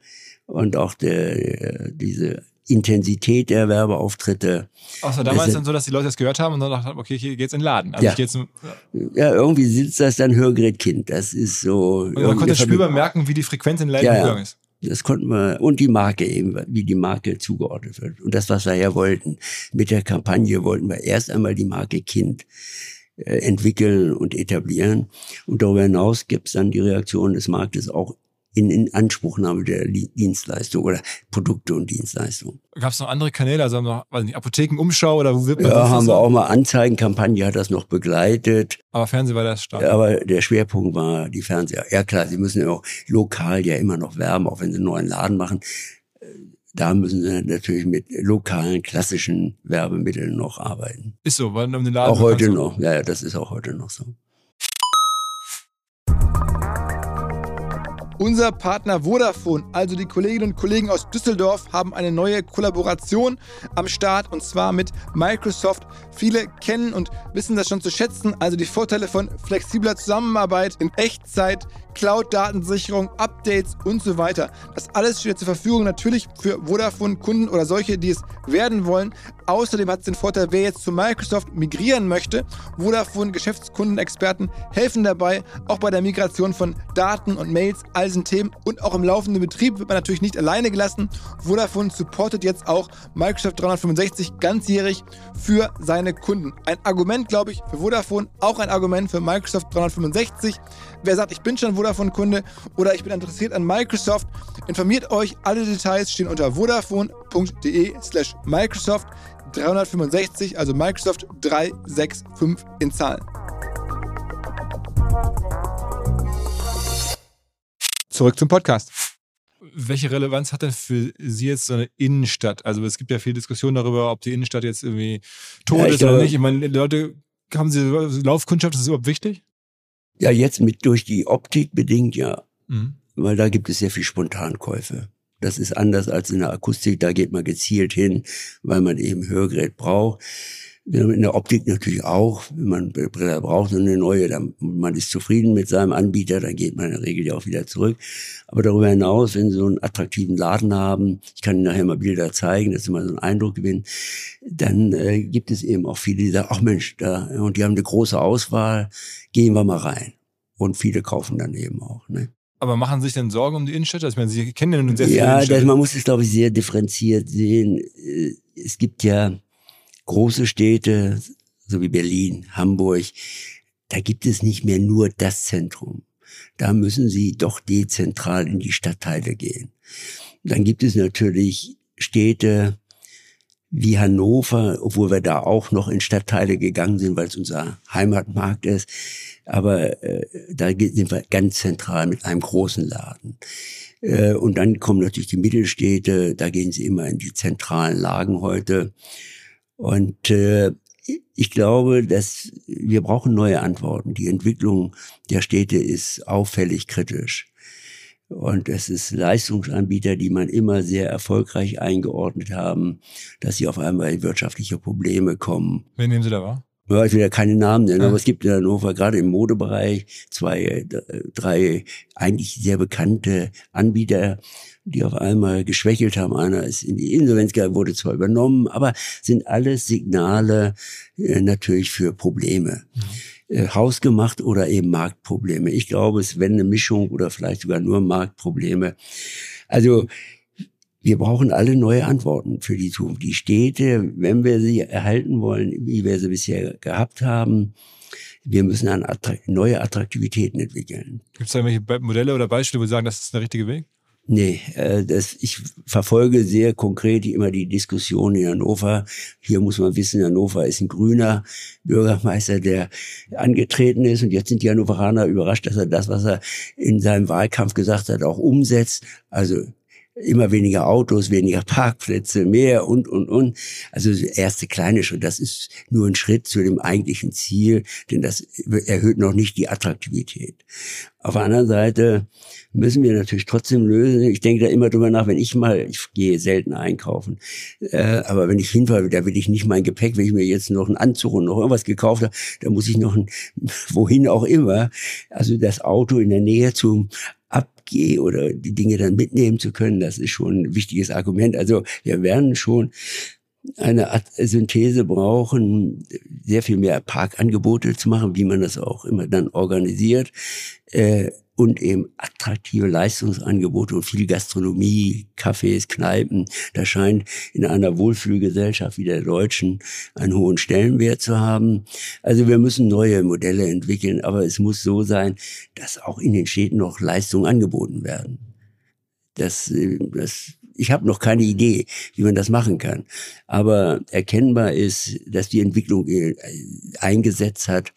und auch der, äh, diese Intensität der Werbeauftritte. Außer damals Es- dann so, dass die Leute das gehört haben und dann dachten, haben, okay, hier geht's in den Laden. Also Ja. jetzt, und Ja, irgendwie sitzt das dann Hörgerätkind. Das ist so. man konnte spürbar merken, wie die Frequenz in den Läden Ja, ja. gegangen ist. Das konnten wir, und die Marke eben, wie die Marke zugeordnet wird. Und das, was wir ja wollten. Mit der Kampagne wollten wir erst einmal die Marke Kind äh, entwickeln und etablieren. Und darüber hinaus gibt es dann die Reaktion des Marktes auch in, in Anspruchnahme der Dienstleistung oder Produkte und Dienstleistungen. Gab es noch andere Kanäle, also noch, weiß nicht, Apothekenumschau oder wo wird man Ja, haben wir auch mal Anzeigenkampagne, hat das noch begleitet. Aber Fernsehen war das stark. Aber der Schwerpunkt war die Fernseher. Ja klar, sie müssen ja auch lokal ja immer noch werben, auch wenn sie einen neuen Laden machen. Äh, Da müssen sie natürlich mit lokalen, klassischen Werbemitteln noch arbeiten. Ist so, weil um den Laden auch heute noch. Ja, ja, das ist auch heute noch so. Unser Partner Vodafone, also die Kolleginnen und Kollegen aus Düsseldorf, haben eine neue Kollaboration am Start und zwar mit Microsoft. Viele kennen und wissen das schon zu schätzen, also die Vorteile von flexibler Zusammenarbeit in Echtzeit, Cloud-Datensicherung, Updates und so weiter. Das alles steht zur Verfügung natürlich für Vodafone-Kunden oder solche, die es werden wollen. Außerdem hat es den Vorteil, wer jetzt zu Microsoft migrieren möchte. Vodafone-Geschäftskundenexperten helfen dabei, auch bei der Migration von Daten und Mails, all diesen Themen. Und auch im laufenden Betrieb wird man natürlich nicht alleine gelassen. Vodafone supportet jetzt auch Microsoft 365 ganzjährig für seine Kunden. Ein Argument, glaube ich, für Vodafone, auch ein Argument für Microsoft 365. Wer sagt, ich bin schon Vodafone-Kunde oder ich bin interessiert an Microsoft, informiert euch. Alle Details stehen unter vodafone.de slash Microsoft 365, also Microsoft 365 in Zahlen. Zurück zum Podcast. Welche Relevanz hat denn für Sie jetzt so eine Innenstadt? Also es gibt ja viel Diskussion darüber, ob die Innenstadt jetzt irgendwie tot Ja, ist oder glaube- nicht. Ich meine, Leute, haben Sie Laufkundschaft, ist das überhaupt wichtig? Ja, jetzt mit durch die Optik bedingt ja, Mhm. weil da gibt es sehr viel Spontankäufe. Das ist anders als in der Akustik, da geht man gezielt hin, weil man eben Hörgerät braucht. In der Optik natürlich auch, wenn man Brille braucht und eine neue, dann man ist zufrieden mit seinem Anbieter, dann geht man in der Regel ja auch wieder zurück. Aber darüber hinaus, wenn Sie so einen attraktiven Laden haben, ich kann Ihnen nachher mal Bilder zeigen, dass Sie mal so einen Eindruck gewinnen, dann äh, gibt es eben auch viele, die sagen, ach Mensch, da, und die haben eine große Auswahl, gehen wir mal rein. Und viele kaufen dann eben auch. Ne? Aber machen Sie sich denn Sorgen um die Innenstädte? Ich meine, Sie kennen ja nun sehr viele Ja, das, man muss es, glaube ich, sehr differenziert sehen. Äh, Es gibt ja große Städte, so wie Berlin, Hamburg, da gibt es nicht mehr nur das Zentrum. Da müssen Sie doch dezentral in die Stadtteile gehen. Dann gibt es natürlich Städte wie Hannover, obwohl wir da auch noch in Stadtteile gegangen sind, weil es unser Heimatmarkt ist. Aber äh, da sind wir ganz zentral mit einem großen Laden. Äh, und dann kommen natürlich die Mittelstädte, da gehen sie immer in die zentralen Lagen heute. Und äh, ich glaube, dass wir brauchen neue Antworten. Die Entwicklung der Städte ist auffällig kritisch. Und es ist Leistungsanbieter, die man immer sehr erfolgreich eingeordnet haben, dass sie auf einmal in wirtschaftliche Probleme kommen. Wen nehmen Sie da wahr? Ja, ich will ja keine Namen nennen, Ja. aber es gibt in Hannover gerade im Modebereich zwei, äh, drei eigentlich sehr bekannte Anbieter, die auf einmal geschwächelt haben. Einer ist in die Insolvenz gegangen, wurde zwar übernommen, aber sind alles Signale äh, natürlich für Probleme. Äh, hausgemacht oder eben Marktprobleme. Ich glaube, es wäre eine Mischung oder vielleicht sogar nur Marktprobleme. Also wir brauchen alle neue Antworten für die Zukunft. Die Städte, wenn wir sie erhalten wollen, wie wir sie bisher gehabt haben, wir müssen an Attrakt neue Attraktivitäten entwickeln. Gibt es da irgendwelche Modelle oder Beispiele, wo Sie sagen, das ist der richtige Weg? Nee, äh, das, ich verfolge sehr konkret immer die Diskussion in Hannover. Hier muss man wissen, Hannover ist ein grüner Bürgermeister, der angetreten ist. Und jetzt sind die Hannoveraner überrascht, dass er das, was er in seinem Wahlkampf gesagt hat, auch umsetzt. Also immer weniger Autos, weniger Parkplätze, mehr und, und, und. Also erste kleine Schritt, das ist nur ein Schritt zu dem eigentlichen Ziel, denn das erhöht noch nicht die Attraktivität. Auf der anderen Seite müssen wir natürlich trotzdem lösen. Ich denke da immer drüber nach, wenn ich mal, ich gehe selten einkaufen, äh, aber wenn ich hinfahre, da will ich nicht mein Gepäck, wenn ich mir jetzt noch einen Anzug und noch irgendwas gekauft habe, da muss ich noch ein, wohin auch immer, also das Auto in der Nähe zum Abgeh oder die Dinge dann mitnehmen zu können, das ist schon ein wichtiges Argument. Also wir werden schon eine Art Synthese brauchen, sehr viel mehr Parkangebote zu machen, wie man das auch immer dann organisiert. Äh, und eben attraktive Leistungsangebote und viel Gastronomie, Cafés, Kneipen. Das scheint in einer Wohlfühlgesellschaft wie der deutschen einen hohen Stellenwert zu haben. Also wir müssen neue Modelle entwickeln, aber es muss so sein, dass auch in den Städten noch Leistungen angeboten werden. Das, äh, das, ich habe noch keine Idee, wie man das machen kann. Aber erkennbar ist, dass die Entwicklung äh, eingesetzt hat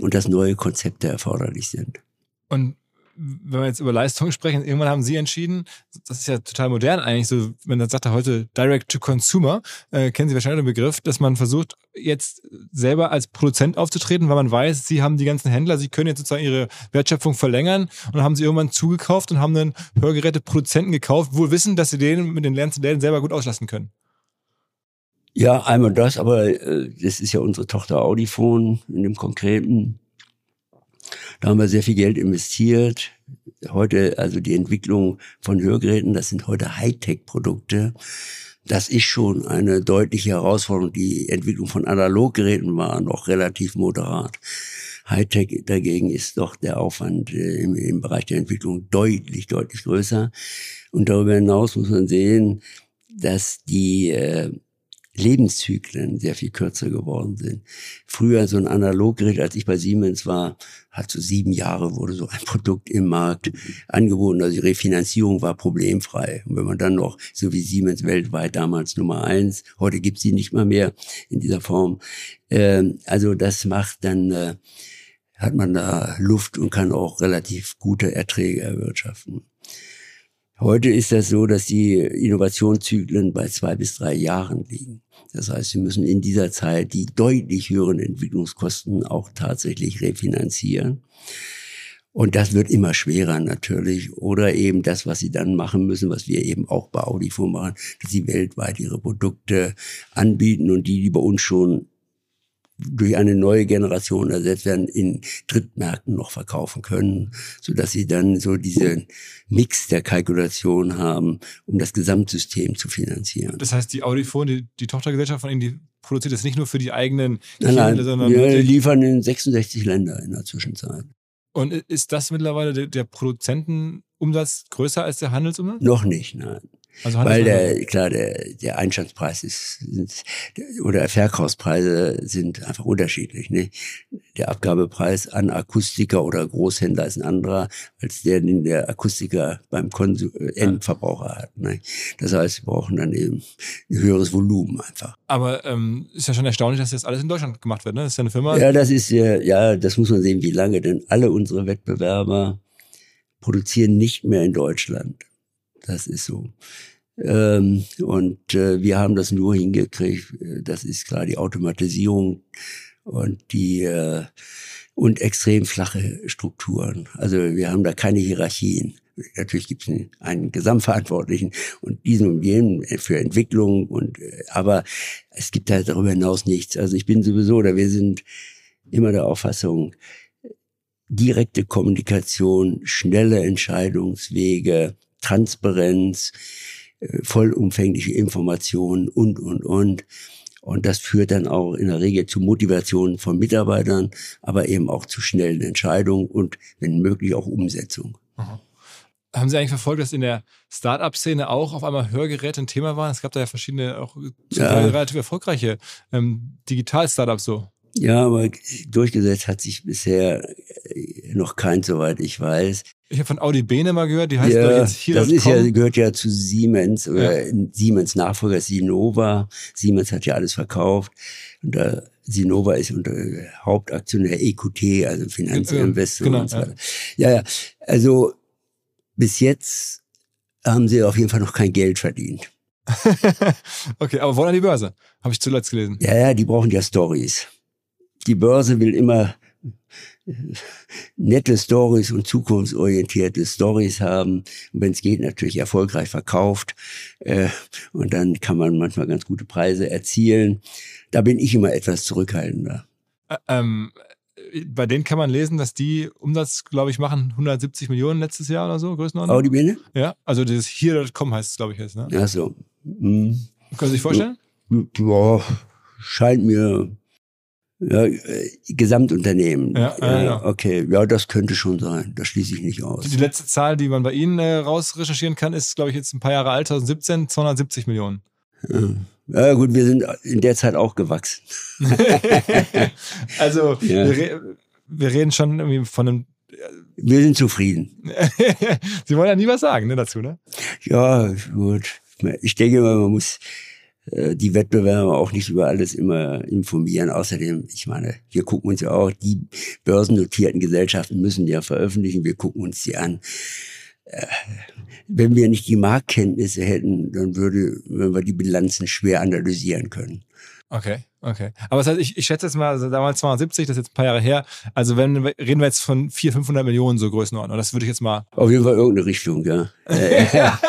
und dass neue Konzepte erforderlich sind. Und wenn wir jetzt über Leistung sprechen, irgendwann haben Sie entschieden, das ist ja total modern eigentlich, so, wenn man sagt heute Direct to Consumer, äh, kennen Sie wahrscheinlich den Begriff, dass man versucht, jetzt selber als Produzent aufzutreten, weil man weiß, Sie haben die ganzen Händler, Sie können jetzt sozusagen Ihre Wertschöpfung verlängern und haben Sie irgendwann zugekauft und haben dann Hörgeräte-Produzenten gekauft, wohl wissen, dass Sie den mit den Läden selber gut auslassen können. Ja, einmal das, aber äh, das ist ja unsere Tochter Audifon in dem Konkreten. Da haben wir sehr viel Geld investiert. Heute, also die Entwicklung von Hörgeräten, das sind heute Hightech-Produkte. Das ist schon eine deutliche Herausforderung. Die Entwicklung von Analoggeräten war noch relativ moderat. Hightech dagegen ist doch der Aufwand äh, im, im Bereich der Entwicklung deutlich, deutlich größer. Und darüber hinaus muss man sehen, dass die äh, Lebenszyklen sehr viel kürzer geworden sind. Früher so ein Analoggerät, als ich bei Siemens war, hat so sieben Jahre wurde so ein Produkt im Markt angeboten. Also die Refinanzierung war problemfrei. Und wenn man dann noch, so wie Siemens weltweit damals Nummer eins, heute gibt's sie nicht mal mehr in dieser Form. Ähm, also das macht dann, äh, hat man da Luft und kann auch relativ gute Erträge erwirtschaften. Heute ist das so, dass die Innovationszyklen bei zwei bis drei Jahren liegen. Das heißt, sie müssen in dieser Zeit die deutlich höheren Entwicklungskosten auch tatsächlich refinanzieren. Und das wird immer schwerer natürlich. Oder eben das, was sie dann machen müssen, was wir eben auch bei Audifo machen, dass sie weltweit ihre Produkte anbieten und die, die bei uns schon durch eine neue Generation ersetzt werden, in Drittmärkten noch verkaufen können, so dass sie dann so diesen Mix der Kalkulation haben, um das Gesamtsystem zu finanzieren. Das heißt, die Audifon, die, die Tochtergesellschaft von Ihnen, die produziert das nicht nur für die eigenen Nein, nein, Kinder, sondern wir liefern in 66 Länder in der Zwischenzeit. Und ist das mittlerweile der, der Produzentenumsatz größer als der Handelsumsatz? Noch nicht, nein. Also Weil der, klar, der, der Einstandspreis ist, sind, oder Verkaufspreise sind einfach unterschiedlich. Ne? Der Abgabepreis an Akustiker oder Großhändler ist ein anderer, als der, den der Akustiker beim Konsum, äh, Endverbraucher hat. Ne? Das heißt, wir brauchen dann eben ein höheres Volumen einfach. Aber ähm, ist ja schon erstaunlich, dass das alles in Deutschland gemacht wird. Ne? Das ist ja eine Firma. Ja, das ist ja, ja, das muss man sehen, wie lange, denn alle unsere Wettbewerber produzieren nicht mehr in Deutschland. Das ist so. Ähm, und äh, wir haben das nur hingekriegt. äh, Das ist klar die Automatisierung und die äh, und extrem flache Strukturen. Also wir haben da keine Hierarchien. Natürlich gibt es einen, einen Gesamtverantwortlichen und diesen und jenen für Entwicklung und äh, aber es gibt halt darüber hinaus nichts. Also ich bin sowieso oder wir sind immer der Auffassung, direkte Kommunikation, schnelle Entscheidungswege, Transparenz, äh, vollumfängliche Informationen und, und, und. Und das führt dann auch in der Regel zu Motivation von Mitarbeitern, aber eben auch zu schnellen Entscheidungen und wenn möglich auch Umsetzung. Haben Sie eigentlich verfolgt, dass in der Start-up-Szene auch auf einmal Hörgeräte ein Thema waren? Es gab da ja verschiedene, auch Ja. Relativ erfolgreiche ähm, Digital-Startups so. Ja, aber durchgesetzt hat sich bisher äh, noch kein, soweit ich weiß. Ich habe von Audi Bene mal gehört, die heißt Ja, jetzt hier. das ist ja, gehört ja zu Siemens oder Siemens Nachfolger Sinova. Siemens hat ja alles verkauft. Und da Sinova ist unter Hauptaktionär EQT, also Finanzinvestor genau, und so weiter. Ja, ja. Also bis jetzt haben sie auf jeden Fall noch kein Geld verdient. okay, aber wollen an die Börse, habe ich zuletzt gelesen. Ja, ja, die brauchen ja Stories. Die Börse will immer äh, nette Stories und zukunftsorientierte Stories haben. Und wenn es geht, natürlich erfolgreich verkauft. Äh, und dann kann man manchmal ganz gute Preise erzielen. Da bin ich immer etwas zurückhaltender. Ä- Ähm, äh, bei denen kann man lesen, dass die Umsatz, glaube ich, machen 170 Millionen letztes Jahr oder so, Größenordnung. Audi Bene? Ja, also dieses hier.com heißt es, glaube ich, jetzt. Ne? Ach so. Hm. Können Sie sich vorstellen? Ja, scheint mir ja, äh, Gesamtunternehmen. Ja, ja, ja. Okay, ja, das könnte schon sein. Das schließe ich nicht aus. Die letzte Zahl, die man bei Ihnen äh, raus recherchieren kann, ist, glaube ich, jetzt ein paar Jahre alt, 2017, 270 Millionen. Ja. Ja gut, wir sind in der Zeit auch gewachsen. also Ja. wir, re wir reden schon irgendwie von einem. Wir sind zufrieden. Sie wollen ja nie was sagen ne, dazu, ne? Ja, gut. Ich denke mal, man muss äh, die Wettbewerber auch nicht über alles immer informieren. Außerdem, ich meine, wir gucken uns ja auch, die börsennotierten Gesellschaften müssen ja veröffentlichen, wir gucken uns die an. Äh, Wenn wir nicht die Marktkenntnisse hätten, dann würde, würden wir die Bilanzen schwer analysieren können. Okay, okay. Aber das heißt, ich, ich schätze jetzt mal, also damals 270, das ist jetzt ein paar Jahre her. Also wenn reden wir jetzt von 400, 500 Millionen so Größenordnung. Das würde ich jetzt mal. Auf jeden Fall irgendeine Richtung, ja.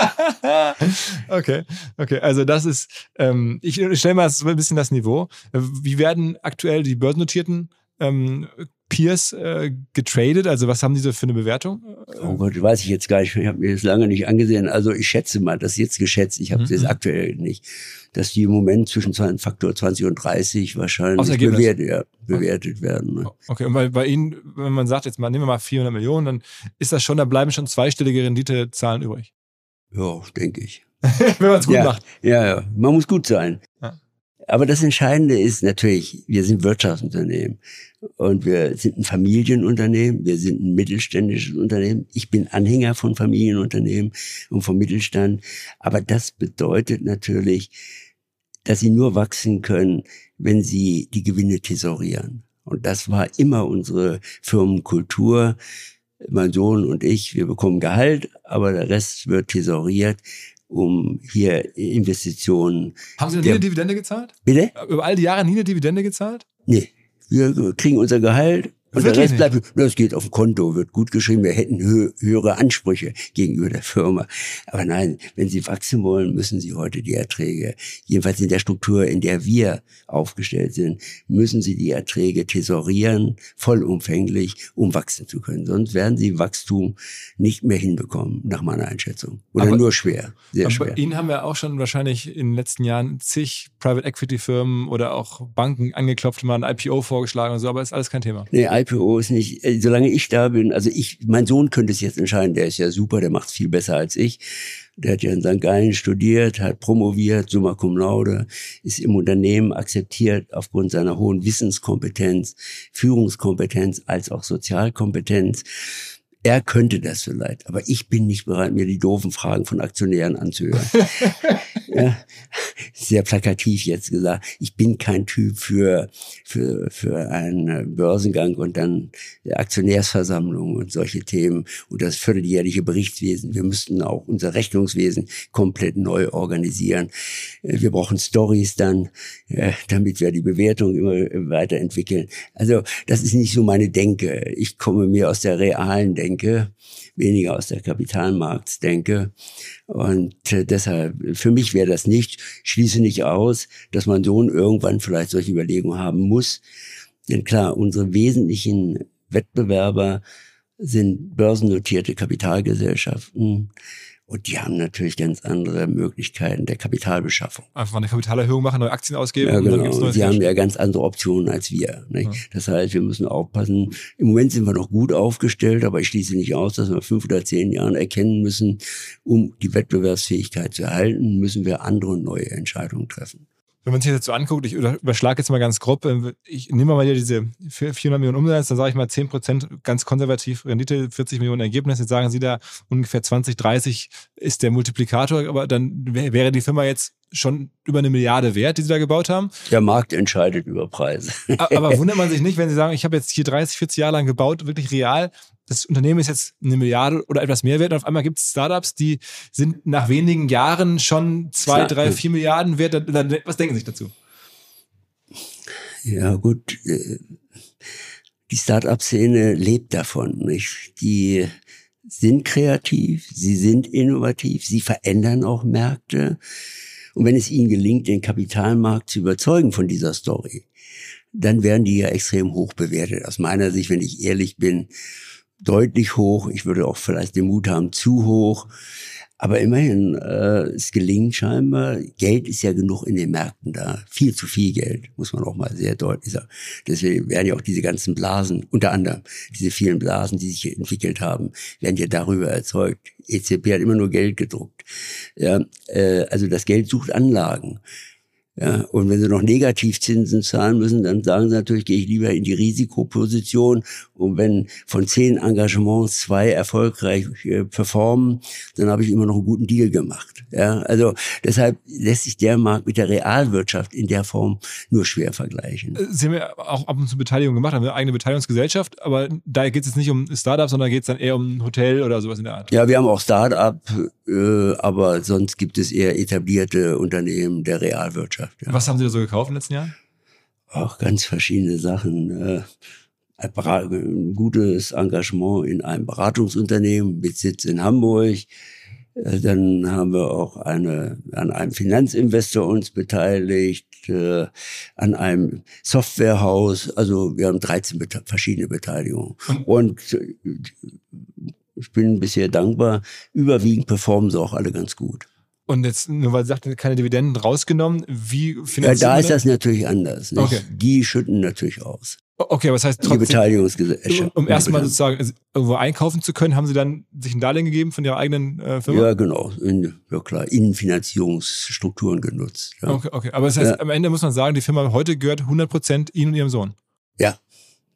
Okay, okay. Also das ist, ähm, ich stelle mal so ein bisschen das Niveau. Wie werden aktuell die börsennotierten ähm, Peers äh, getradet? Also was haben die so für eine Bewertung? Oh Gott, weiß ich jetzt gar nicht. Ich habe mir das lange nicht angesehen. Also ich schätze mal, das ist jetzt geschätzt. Ich habe Mhm. das aktuell nicht, dass die im Moment zwischen Faktor 20 und 30 Aus wahrscheinlich bewertet, ja, bewertet werden. Ne? Okay, und bei, bei Ihnen, wenn man sagt, jetzt mal, nehmen wir mal 400 Millionen, dann ist das schon, da bleiben schon zweistellige Renditezahlen übrig. Ja, denke ich. wenn man es gut ja, macht. ja, ja, man muss gut sein. Ja. Aber das Entscheidende ist natürlich, wir sind Wirtschaftsunternehmen und wir sind ein Familienunternehmen, wir sind ein mittelständisches Unternehmen. Ich bin Anhänger von Familienunternehmen und vom Mittelstand. Aber das bedeutet natürlich, dass sie nur wachsen können, wenn sie die Gewinne tesorieren. Und das war immer unsere Firmenkultur. Mein Sohn und ich, wir bekommen Gehalt, aber der Rest wird tesoriert, um hier Investitionen. Haben Sie noch nie eine Dividende gezahlt? Bitte? Über all die Jahre nie eine Dividende gezahlt? Nee. Wir kriegen unser Gehalt Und Wirklich der Rest bleibt, das geht auf dem Konto, wird gut geschrieben, wir hätten hö höhere Ansprüche gegenüber der Firma. Aber nein, wenn Sie wachsen wollen, müssen Sie heute die Erträge, jedenfalls in der Struktur, in der wir aufgestellt sind, müssen Sie die Erträge tesorieren, vollumfänglich, um wachsen zu können. Sonst werden Sie Wachstum nicht mehr hinbekommen, nach meiner Einschätzung. Oder Aber- nur schwer, sehr Aber schwer. Ihnen haben wir auch schon wahrscheinlich in den letzten Jahren zig Private Equity Firmen oder auch Banken angeklopft, mal ein IPO vorgeschlagen und so, aber ist alles kein Thema. Nee, IPO ist nicht, äh, solange ich da bin, also ich, mein Sohn könnte es jetzt entscheiden, der ist ja super, der macht es viel besser als ich. Der hat ja in St. Gallen studiert, hat promoviert, summa cum laude, ist im Unternehmen akzeptiert aufgrund seiner hohen Wissenskompetenz, Führungskompetenz als auch Sozialkompetenz. Er könnte das vielleicht, aber ich bin nicht bereit, mir die doofen Fragen von Aktionären anzuhören. ja, sehr plakativ jetzt gesagt. Ich bin kein Typ für, für, für einen Börsengang und dann Aktionärsversammlung und solche Themen und das vierteljährliche Berichtswesen. Wir müssten auch unser Rechnungswesen komplett neu organisieren. Wir brauchen Stories dann, äh, damit wir die Bewertung immer weiterentwickeln. Also das ist nicht so meine Denke. Ich komme mehr aus der realen Denke, weniger aus der Kapitalmarktsdenke. Und äh, deshalb, für mich wäre das nicht, schließe nicht aus, dass mein Sohn irgendwann vielleicht solche Überlegungen haben muss. Denn klar, unsere wesentlichen Wettbewerber sind börsennotierte Kapitalgesellschaften und die haben natürlich ganz andere Möglichkeiten der Kapitalbeschaffung. Einfach eine Kapitalerhöhung machen, neue Aktien ausgeben Ja, und genau. neues Sie haben Cash. ja ganz andere Optionen als wir. Ja. Das heißt, wir müssen aufpassen. Im Moment sind wir noch gut aufgestellt, aber ich schließe nicht aus, dass wir fünf oder zehn Jahren erkennen müssen, um die Wettbewerbsfähigkeit zu erhalten, müssen wir andere und neue Entscheidungen treffen. Wenn man sich das jetzt so anguckt, ich über- überschlage jetzt mal ganz grob, äh, ich nehme mal hier diese 400 Millionen Umsatz, dann sage ich mal 10 Prozent ganz konservativ Rendite, 40 Millionen Ergebnis. Jetzt sagen Sie da ungefähr 20, 30 ist der Multiplikator, aber dann wär- wäre die Firma jetzt schon über eine Milliarde wert, die Sie da gebaut haben. Der Markt entscheidet über Preise. Aber wundert man sich nicht, wenn Sie sagen, ich habe jetzt hier 30, 40 Jahre lang gebaut, wirklich real. Das Unternehmen ist jetzt eine Milliarde oder etwas mehr wert und auf einmal gibt es Startups, die sind nach wenigen Jahren schon zwei, drei, vier Milliarden wert. Was denken Sie sich dazu? Ja, gut. äh, Die Start-up-Szene lebt davon, nicht? Die sind kreativ, sie sind innovativ, sie verändern auch Märkte. Und wenn es ihnen gelingt, den Kapitalmarkt zu überzeugen von dieser Story, dann werden die ja extrem hoch bewertet. Aus meiner Sicht, wenn ich ehrlich bin, deutlich hoch. Ich würde auch vielleicht den Mut haben, zu hoch. Aber immerhin, äh, es gelingt scheinbar. Geld ist ja genug in den Märkten da. Viel zu viel Geld, muss man auch mal sehr deutlich sagen. Deswegen werden ja auch diese ganzen Blasen, unter anderem diese vielen Blasen, die sich entwickelt haben, werden ja darüber erzeugt. EZB hat immer nur Geld gedruckt. Ja, äh, also das Geld sucht Anlagen. Ja, und wenn sie noch Negativzinsen zahlen müssen, dann sagen sie natürlich, gehe ich lieber in die Risikoposition. Und wenn von zehn Engagements zwei erfolgreich äh, performen, dann habe ich immer noch einen guten Deal gemacht. Ja, also deshalb lässt sich der Markt mit der Realwirtschaft in der Form nur schwer vergleichen. Äh, Sie haben ja auch ab und zu Beteiligung gemacht, haben eine eigene Beteiligungsgesellschaft, aber da geht es jetzt nicht um Startups, sondern geht es dann eher um ein Hotel oder sowas in der Art. Ja, wir haben auch Start-up, äh, aber sonst gibt es eher etablierte Unternehmen der Realwirtschaft. Ja. Was haben Sie da so gekauft in den letzten Jahren? auch ganz verschiedene Sachen. Äh, ein gutes Engagement in einem Beratungsunternehmen mit Sitz in Hamburg. Äh, Dann haben wir auch eine, an einem Finanzinvestor uns beteiligt, äh, an einem Softwarehaus. Also wir haben 13 bete verschiedene Beteiligungen. Und äh, ich bin bisher dankbar. Überwiegend performen sie auch alle ganz gut. Und jetzt, nur weil Sie sagten, keine Dividenden rausgenommen, wie Ja, finanziert da man ist das natürlich anders. Nicht? Okay. Die schütten natürlich aus. Okay, was heißt Die trotzdem, Beteiligungsgesellschaft. um, erstmal sozusagen also irgendwo einkaufen zu können, haben Sie dann sich ein Darlehen gegeben von Ihrer eigenen äh, Firma? Ja, genau. In, ja klar, Innenfinanzierungsstrukturen genutzt. Ja. Okay, okay. Aber das heißt, Ja. am Ende muss man sagen, die Firma heute gehört 100% Ihnen und Ihrem Sohn. ja,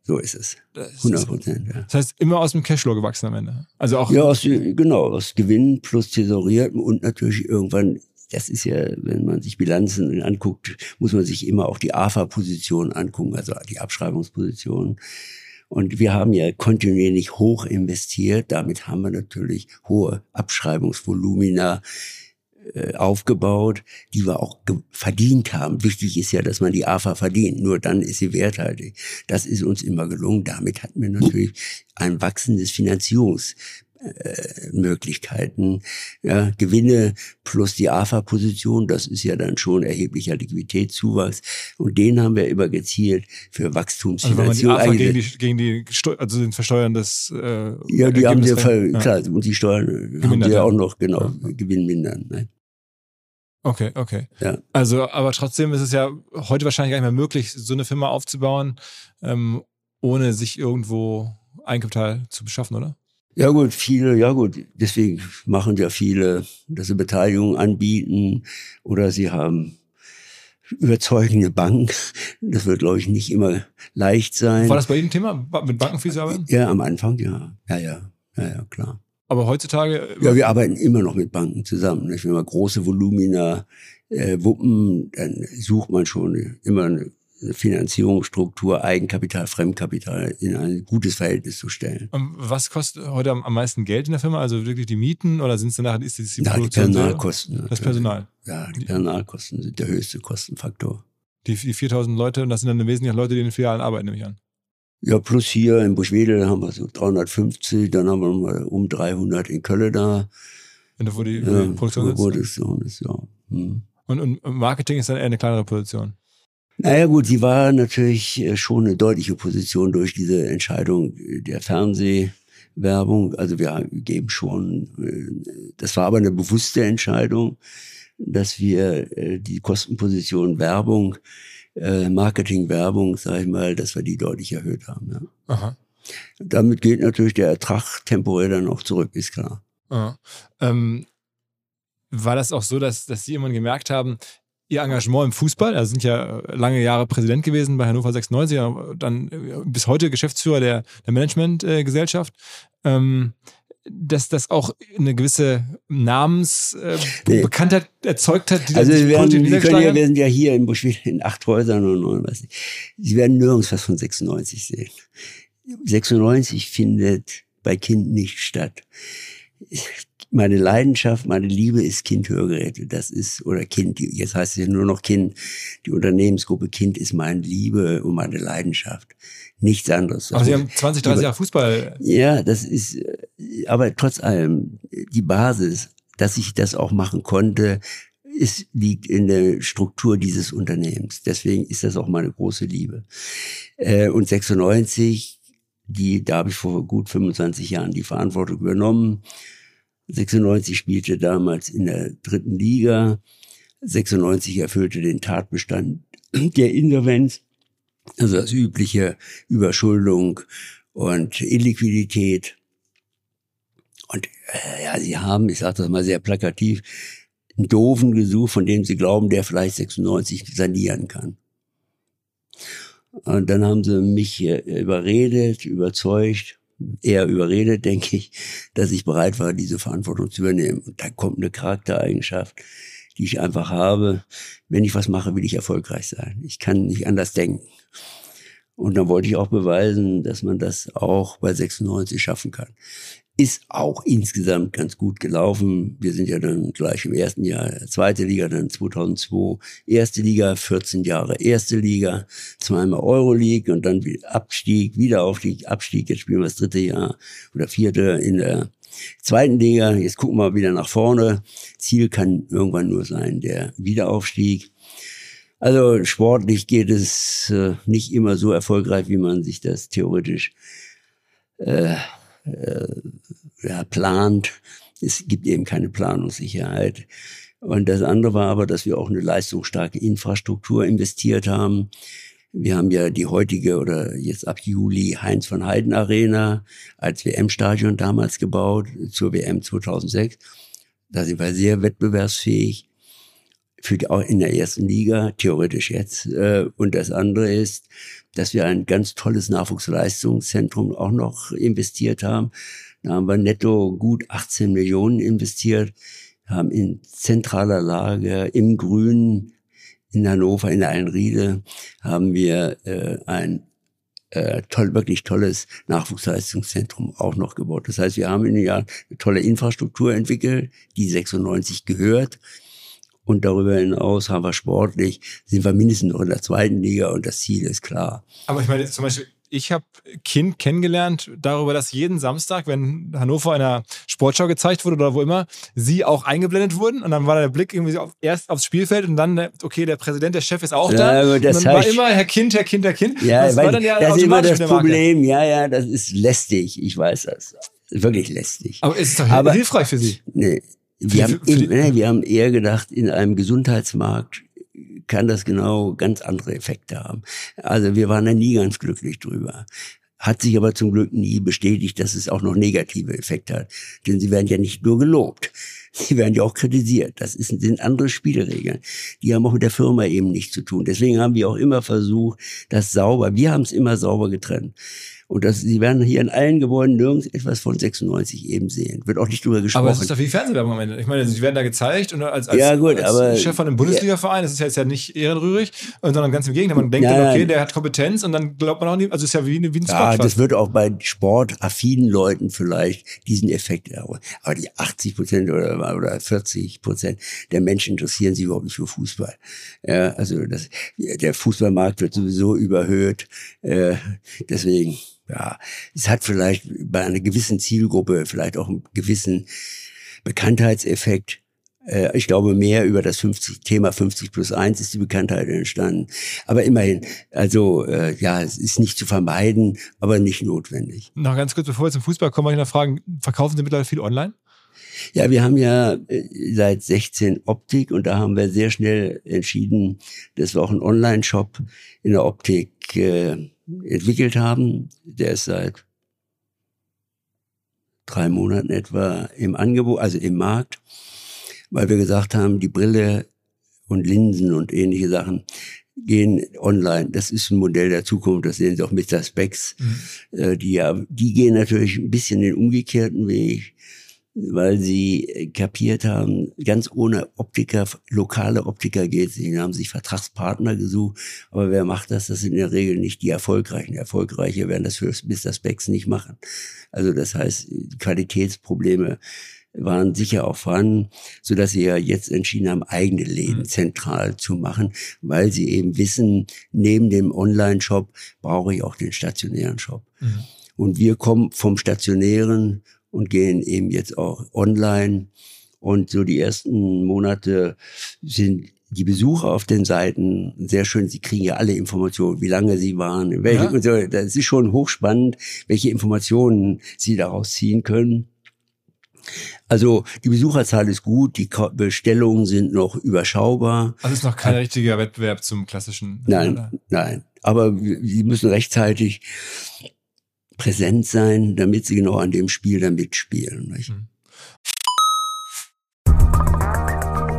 so ist es. Das, ist, 100 Prozent. Ja. das heißt, immer aus dem Cashflow gewachsen am Ende. Also auch ja, aus, genau, aus Gewinn plus Tesorierten und natürlich irgendwann, das ist ja, wenn man sich Bilanzen anguckt, muss man sich immer auch die AFA-Position angucken, also die Abschreibungsposition. Und wir haben ja kontinuierlich hoch investiert. Damit haben wir natürlich hohe Abschreibungsvolumina aufgebaut, die wir auch verdient haben. Wichtig ist ja, dass man die AFA verdient. Nur dann ist sie werthaltig. Das ist uns immer gelungen. Damit hatten wir natürlich ein wachsendes Finanzierungs äh, Möglichkeiten. Ja, Gewinne plus die AFA-Position, das ist ja dann schon erheblicher Liquiditätszuwachs. Und den haben wir immer gezielt für Wachstumsfinanzierung also gegen die, gegen die also den Versteuern des äh, Ja, die haben sie ja. klar, und die Steuern haben sie ja auch noch, genau, ja. Gewinn mindern. Ne? Okay, okay. Ja. Also, aber trotzdem ist es ja heute wahrscheinlich gar nicht mehr möglich, so eine Firma aufzubauen, ähm, ohne sich irgendwo Eigenkapital zu beschaffen, oder? Ja gut, viele, ja gut, deswegen machen ja viele, dass sie Beteiligung anbieten oder sie haben überzeugende Bank. Das wird, glaube ich, nicht immer leicht sein. War das bei Ihnen Thema, mit Banken viel zu arbeiten? Ja, am Anfang, ja. Ja, ja, ja, ja, klar. Aber heutzutage? Ja, wir arbeiten immer noch mit Banken zusammen. Nicht? Wenn wir große Volumina äh, wuppen, dann sucht man schon immer eine Finanzierungsstruktur, Eigenkapital, Fremdkapital in ein gutes Verhältnis zu stellen. Und was kostet heute am, meisten Geld in der Firma? Also wirklich die Mieten oder sind es danach ist die, die, ja, die Personalkosten? Selber? Das Personal. Ja, die Personalkosten sind der höchste Kostenfaktor. Die, die 4000 Leute, und das sind dann wesentlich Leute, die in den Filialen arbeiten, nehme ich an. Ja, plus hier in Buschwedel haben wir so 350, dann haben wir nochmal um 300 in Köln da. Und wo die, wo die Produktion wo, wo das so ist, ja. Hm. Und, und Marketing ist dann eher eine kleinere Position? Naja gut, sie war natürlich äh, schon eine deutliche Position durch diese Entscheidung der Fernsehwerbung. Also wir geben schon, äh, das war aber eine bewusste Entscheidung, dass wir äh, die Kostenposition Werbung, Marketing-Werbung, sag ich mal, dass wir die deutlich erhöht haben. Ja. Aha. Damit geht natürlich der Ertrag temporär dann auch zurück, ist klar. Ähm, war das auch so, dass, dass Sie irgendwann gemerkt haben, Ihr Engagement im Fußball, also sind ja lange Jahre Präsident gewesen bei Hannover 96, dann bis heute Geschäftsführer der, der Managementgesellschaft. Ähm, dass das auch eine gewisse Namensbekanntheit äh, erzeugt hat, die also Sie, werden, können ja, wir sind ja hier in Buschwil in acht Häusern und, und was nicht. Sie werden nirgends was von 96 sehen. 96 findet bei Kind nicht statt meine Leidenschaft, meine Liebe ist Kind-Hörgeräte. Das ist, oder Kind, jetzt heißt es ja nur noch Kind. Die Unternehmensgruppe Kind ist meine Liebe und meine Leidenschaft. Nichts anderes. Aber Sie haben 20, 30 Jahre Fußball. Ja, das ist, aber trotz allem, die Basis, dass ich das auch machen konnte, ist, liegt in der Struktur dieses Unternehmens. Deswegen ist das auch meine große Liebe. Äh, und 96, die, da habe ich vor gut 25 Jahren die Verantwortung übernommen 96 spielte damals in der dritten Liga. 96 erfüllte den Tatbestand der Insolvenz, also das übliche Überschuldung und Illiquidität. Und äh, ja, sie haben, ich sage das mal sehr plakativ, einen Doofen gesucht, von dem sie glauben, der vielleicht 96 sanieren kann. Und dann haben sie mich überredet, überzeugt, eher überredet, denke ich, dass ich bereit war, diese Verantwortung zu übernehmen. Und da kommt eine Charaktereigenschaft, die ich einfach habe. Wenn ich was mache, will ich erfolgreich sein. Ich kann nicht anders denken. Und dann wollte ich auch beweisen, dass man das auch bei 96 schaffen kann ist auch insgesamt ganz gut gelaufen. Wir sind ja dann gleich im ersten Jahr zweite Liga, dann 2002 erste Liga, 14 Jahre erste Liga, zweimal Euroleague und dann Abstieg, Wiederaufstieg, Abstieg. Jetzt spielen wir das dritte Jahr oder vierte in der zweiten Liga. Jetzt gucken wir wieder nach vorne. Ziel kann irgendwann nur sein der Wiederaufstieg. Also sportlich geht es äh, nicht immer so erfolgreich, wie man sich das theoretisch äh, äh, ja, plant. Es gibt eben keine Planungssicherheit. Und das andere war aber, dass wir auch eine leistungsstarke Infrastruktur investiert haben. Wir haben ja die heutige oder jetzt ab Juli Heinz von Heiden Arena als WM-Stadion damals gebaut zur WM 2006. Da sind wir sehr wettbewerbsfähig für die, auch in der ersten Liga, theoretisch jetzt. Äh, und das andere ist, dass wir ein ganz tolles Nachwuchsleistungszentrum auch noch investiert haben. Da haben wir netto gut 18 Millionen investiert, haben in zentraler Lage im Grünen in Hannover, in der Einriede, haben wir äh, ein äh, toll, wirklich tolles Nachwuchsleistungszentrum auch noch gebaut. Das heißt, wir haben in den Jahren eine tolle Infrastruktur entwickelt, die 96 gehört. Und darüber hinaus haben wir sportlich, sind wir mindestens noch in der zweiten Liga und das Ziel ist klar. Aber ich meine, zum Beispiel, ich habe Kind kennengelernt darüber, dass jeden Samstag, wenn Hannover in einer Sportschau gezeigt wurde oder wo immer, sie auch eingeblendet wurden und dann war der Blick irgendwie auf, erst aufs Spielfeld und dann, okay, der Präsident, der Chef ist auch da. Ja, das und dann war immer Herr Kind, Herr Kind, Herr Kind. ja, das war dann ja das ist immer das der. Problem. Ja, ja, das ist lästig. Ich weiß das. Wirklich lästig. Aber es ist doch Aber- hilfreich für Sie. Nee, Für- wir, haben, für wir haben eher gedacht, in einem Gesundheitsmarkt kann das genau ganz andere Effekte haben. Also wir waren da nie ganz glücklich drüber. Hat sich aber zum Glück nie bestätigt, dass es auch noch negative Effekte hat. Denn sie werden ja nicht nur gelobt. Sie werden ja auch kritisiert. Das ist, sind andere Spielregeln. Die haben auch mit der Firma eben nichts zu tun. Deswegen haben wir auch immer versucht, das sauber, wir haben es immer sauber getrennt. Und das, Sie werden hier in allen Gebäuden nirgends etwas von 96 eben sehen. Wird auch nicht drüber gesprochen. Aber es ist doch wie Fernsehwerbung am Ende. Ich meine, sie werden da gezeigt und als, als, Ja, gut, als aber- Chef von einem Bundesliga-Verein, das ist ja jetzt ja nicht ehrenrührig, sondern ganz im Gegenteil. Man denkt Nein, dann, okay, der hat Kompetenz und dann glaubt man auch nicht, also es ist ja wie, wie ein. Ja, das wird auch bei sportaffinen Leuten vielleicht diesen Effekt haben. Aber die 80 Prozent oder, oder 40 Prozent der Menschen interessieren sich überhaupt nicht für Fußball. Ja, also das, der Fußballmarkt wird sowieso überhöht. Äh, deswegen, ja, es hat vielleicht bei einer gewissen Zielgruppe vielleicht auch einen gewissen Bekanntheitseffekt. Äh, Ich glaube, mehr über das 50, Thema 50 plus 1 ist die Bekanntheit entstanden. Aber immerhin, also äh, ja, es ist nicht zu vermeiden, aber nicht notwendig. Noch ganz kurz, bevor wir zum Fußball kommen, wollte ich noch fragen, verkaufen Sie mittlerweile viel online? Ja, wir haben ja äh, seit 16 Optik und da haben wir sehr schnell entschieden, dass wir auch einen Online-Shop in der Optik äh, entwickelt haben. Der ist seit drei Monaten etwa im Angebot, also im Markt, weil wir gesagt haben, die Brille und Linsen und ähnliche Sachen gehen online. Das ist ein Modell der Zukunft. Das sehen Sie auch mit der Specs. Äh, die, ja, die gehen natürlich ein bisschen den umgekehrten Weg, weil sie äh, kapiert haben, ganz ohne Optiker, lokale Optiker geht Sie haben sich Vertragspartner gesucht. Aber wer macht das? Das sind in der Regel nicht die Erfolgreichen. Erfolgreiche werden das für Mr. Specs nicht machen. Also das heißt, Qualitätsprobleme waren sicher auch vorhanden, so dass sie ja jetzt entschieden haben, eigene Läden Mhm. zentral zu machen, weil sie eben wissen, neben dem Online-Shop brauche ich auch den stationären Shop. Mhm. Und wir kommen vom stationären und gehen eben jetzt auch online. Und so die ersten Monate sind die Besucher auf den Seiten sehr schön. Sie kriegen ja alle Informationen, wie lange sie waren, welche, Ja. und so. Das ist schon hochspannend, welche Informationen sie daraus ziehen können. Also die Besucherzahl ist gut, die Bestellungen sind noch überschaubar. Also ist noch kein richtiger Wettbewerb zum klassischen. Nein, Oder? nein. Aber sie müssen rechtzeitig präsent sein, damit sie genau an dem Spiel dann mitspielen. Nicht? Mhm.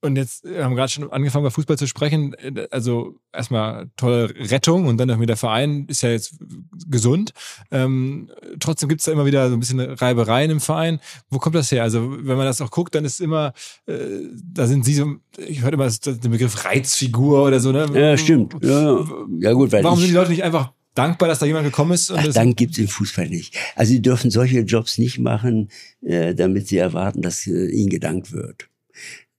Und jetzt wir haben gerade schon angefangen, über Fußball zu sprechen. Also erstmal tolle Rettung und dann auch wieder der Verein ist ja jetzt gesund. Ähm, trotzdem gibt es da immer wieder so ein bisschen Reibereien im Verein. Wo kommt das her? Also wenn man das auch guckt, dann ist immer, äh, da sind sie so, ich höre immer den Begriff Reizfigur oder so. Ne? Ja, stimmt. Ja, ja gut. Weil Warum sind die Leute nicht einfach dankbar, dass da jemand gekommen ist? Ach, Dank gibt's im Fußball nicht. Also sie dürfen solche Jobs nicht machen, äh, damit sie erwarten, dass äh, ihnen gedankt wird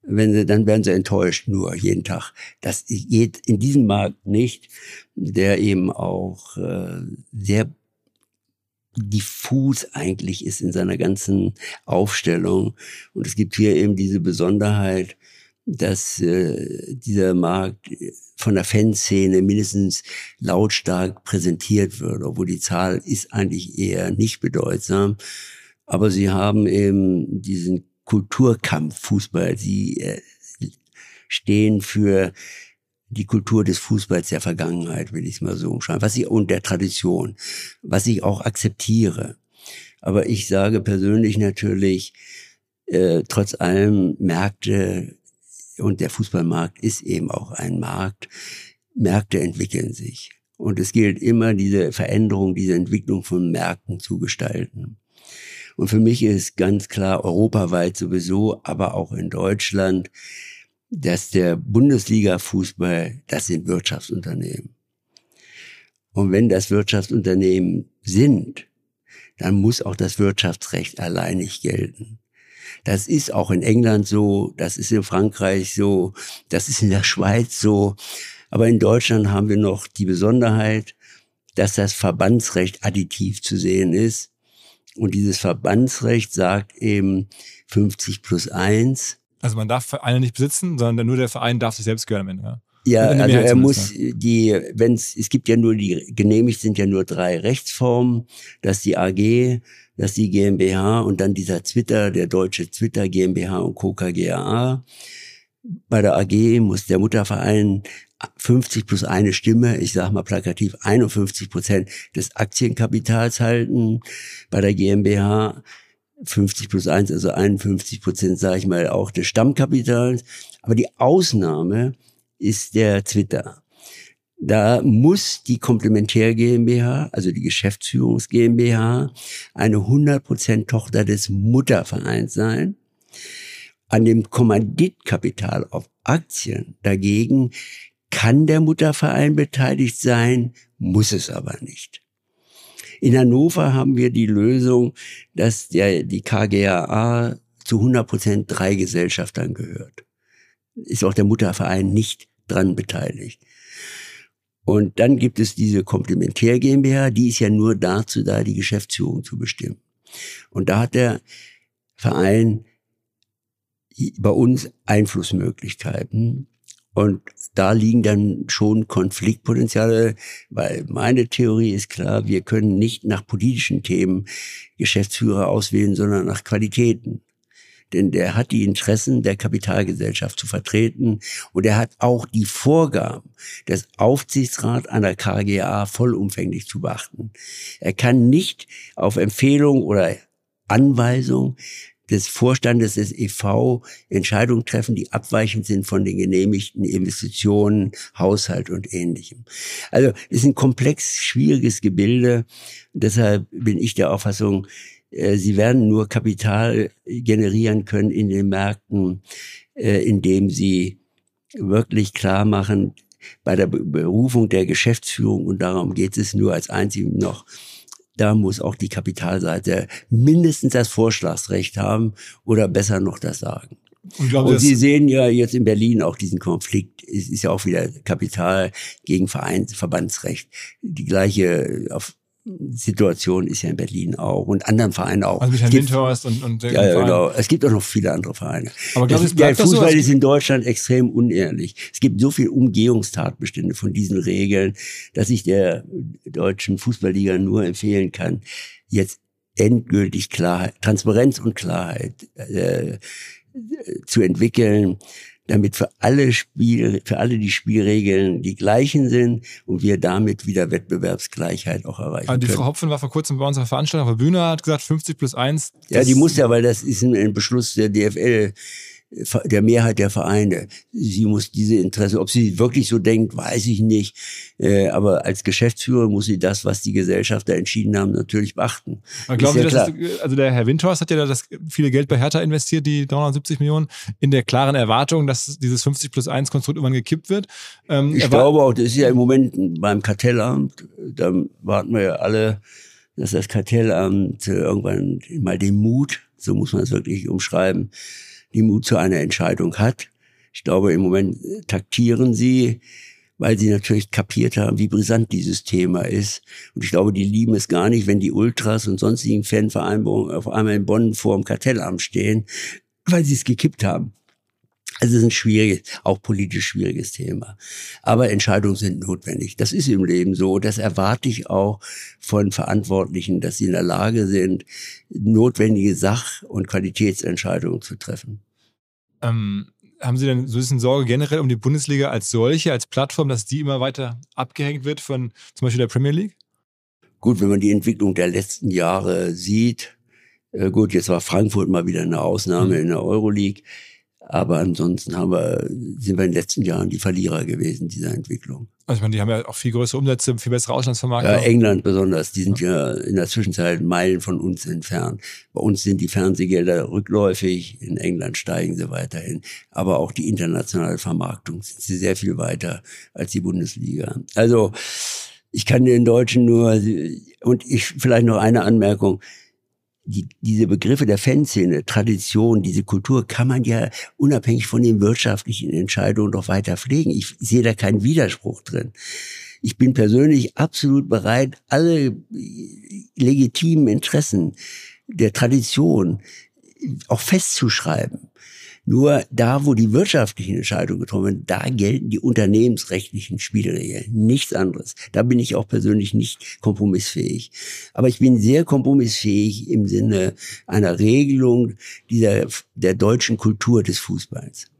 wenn sie, dann werden sie enttäuscht nur jeden Tag. Das geht in diesem Markt nicht, der eben auch äh, sehr diffus eigentlich ist in seiner ganzen Aufstellung. Und es gibt hier eben diese Besonderheit, dass äh, dieser Markt von der Fanszene mindestens lautstark präsentiert wird, obwohl die Zahl ist eigentlich eher nicht bedeutsam. Aber sie haben eben diesen Kulturkampf Fußball. Sie äh, stehen für die Kultur des Fußballs der Vergangenheit, will ich es mal so umschreiben, was ich und der Tradition, was ich auch akzeptiere. Aber ich sage persönlich natürlich, äh, trotz allem Märkte und der Fußballmarkt ist eben auch ein Markt. Märkte entwickeln sich. Und es gilt immer, diese Veränderung, diese Entwicklung von Märkten zu gestalten. Und für mich ist ganz klar, europaweit sowieso, aber auch in Deutschland, dass der Bundesliga-Fußball, das sind Wirtschaftsunternehmen. Und wenn das Wirtschaftsunternehmen sind, dann muss auch das Wirtschaftsrecht alleinig gelten. Das ist auch in England so, das ist in Frankreich so, das ist in der Schweiz so. Aber in Deutschland haben wir noch die Besonderheit, dass das Verbandsrecht additiv zu sehen ist. Und dieses Verbandsrecht sagt eben 50 plus 1. Also man darf Vereine nicht besitzen, sondern nur der Verein darf sich selbst gehören am Ende. Ja? Ja, also er muss die, wenn es, es gibt ja nur die, genehmigt sind ja nur drei Rechtsformen, dass die AG, dass die GmbH und dann dieser Twitter, der deutsche Twitter GmbH und Co. KGAA. Bei der AG muss der Mutterverein 50 plus eine Stimme, ich sage mal plakativ 51 Prozent des Aktienkapitals halten. Bei der GmbH 50 plus eins, also 51 Prozent, sage ich mal, auch des Stammkapitals. Aber die Ausnahme ist der Twitter. Da muss die Komplementär GmbH, also die Geschäftsführungs GmbH, eine 100% Tochter des Muttervereins sein. An dem Kommanditkapital auf Aktien dagegen kann der Mutterverein beteiligt sein, muss es aber nicht. In Hannover haben wir die Lösung, dass der, die KGAA zu 100 Prozent drei Gesellschaftern gehört. Ist auch der Mutterverein nicht dran beteiligt. Und dann gibt es diese Komplementär GmbH, die ist ja nur dazu da, die Geschäftsführung zu bestimmen. Und da hat der Verein bei uns Einflussmöglichkeiten. Und da liegen dann schon Konfliktpotenziale, weil meine Theorie ist klar, wir können nicht nach politischen Themen Geschäftsführer auswählen, sondern nach Qualitäten. Denn der hat die Interessen der Kapitalgesellschaft zu vertreten und er hat auch die Vorgaben des Aufsichtsrats einer KGA vollumfänglich zu beachten. Er kann nicht auf Empfehlung oder Anweisung des Vorstandes des EV Entscheidungen treffen, die abweichend sind von den genehmigten Investitionen, Haushalt und ähnlichem. Also es ist ein komplex schwieriges Gebilde. Deshalb bin ich der Auffassung, äh, sie werden nur Kapital generieren können in den Märkten, äh, indem sie wirklich klar machen, bei der Berufung der Geschäftsführung, und darum geht es nur als einzig noch, da muss auch die Kapitalseite mindestens das Vorschlagsrecht haben oder besser noch das Sagen. Und, glaub, und Sie sehen ja jetzt in Berlin auch diesen Konflikt. Es ist ja auch wieder Kapital gegen Vereins, Verbandsrecht. Die gleiche auf Situation ist ja in Berlin auch und anderen Vereinen auch. Also Michael Windhorst und, und ja, ja, genau. Es gibt auch noch viele andere Vereine. Aber glaub, es, der Fußball so, ist in Deutschland extrem unehrlich. Es gibt so viele Umgehungstatbestände von diesen Regeln, dass ich der deutschen Fußballliga nur empfehlen kann, jetzt endgültig Klarheit, Transparenz und Klarheit äh, zu entwickeln damit für alle Spiel, für alle die Spielregeln die gleichen sind und wir damit wieder Wettbewerbsgleichheit auch erreichen. Also die können. Frau Hopfen war vor kurzem bei unserer Veranstaltung auf der Bühne, hat gesagt 50 plus 1. Ja, die muss ja, weil das ist ein Beschluss der DFL der Mehrheit der Vereine. Sie muss diese Interesse, ob sie wirklich so denkt, weiß ich nicht. Äh, aber als Geschäftsführer muss sie das, was die Gesellschafter entschieden haben, natürlich beachten. Aber glauben Sie, ja ist, also der Herr Windhorst hat ja das viele Geld bei Hertha investiert, die 370 Millionen, in der klaren Erwartung, dass dieses 50 plus 1 Konstrukt irgendwann gekippt wird. Ähm, ich glaube auch, das ist ja im Moment beim Kartellamt, da warten wir ja alle, dass das Kartellamt irgendwann mal den Mut, so muss man es wirklich umschreiben, die Mut zu einer Entscheidung hat. Ich glaube, im Moment taktieren sie, weil sie natürlich kapiert haben, wie brisant dieses Thema ist. Und ich glaube, die lieben es gar nicht, wenn die Ultras und sonstigen Fanvereinbarungen auf einmal in Bonn vor dem Kartellamt stehen, weil sie es gekippt haben. Also es ist ein schwieriges, auch politisch schwieriges Thema. Aber Entscheidungen sind notwendig. Das ist im Leben so. Das erwarte ich auch von Verantwortlichen, dass sie in der Lage sind, notwendige Sach- und Qualitätsentscheidungen zu treffen. Ähm, haben Sie denn so ein bisschen Sorge generell um die Bundesliga als solche, als Plattform, dass die immer weiter abgehängt wird von zum Beispiel der Premier League? Gut, wenn man die Entwicklung der letzten Jahre sieht, äh, gut, jetzt war Frankfurt mal wieder eine Ausnahme mhm. in der Euroleague. Aber ansonsten haben wir, sind wir in den letzten Jahren die Verlierer gewesen dieser Entwicklung. Also ich meine, die haben ja auch viel größere Umsätze, viel bessere Auslandsvermarktung. Ja, England besonders, die sind ja in der Zwischenzeit Meilen von uns entfernt. Bei uns sind die Fernsehgelder rückläufig, in England steigen sie weiterhin. Aber auch die internationale Vermarktung sind sie sehr viel weiter als die Bundesliga. Also ich kann den Deutschen nur, und ich vielleicht noch eine Anmerkung, die, diese Begriffe der Fanszene, Tradition, diese Kultur kann man ja unabhängig von den wirtschaftlichen Entscheidungen doch weiter pflegen. Ich sehe da keinen Widerspruch drin. Ich bin persönlich absolut bereit, alle legitimen Interessen der Tradition auch festzuschreiben. Nur da, wo die wirtschaftlichen Entscheidungen getroffen werden, da gelten die unternehmensrechtlichen Spielregeln. Nichts anderes. Da bin ich auch persönlich nicht kompromissfähig. Aber ich bin sehr kompromissfähig im Sinne einer Regelung dieser, der deutschen Kultur des Fußballs.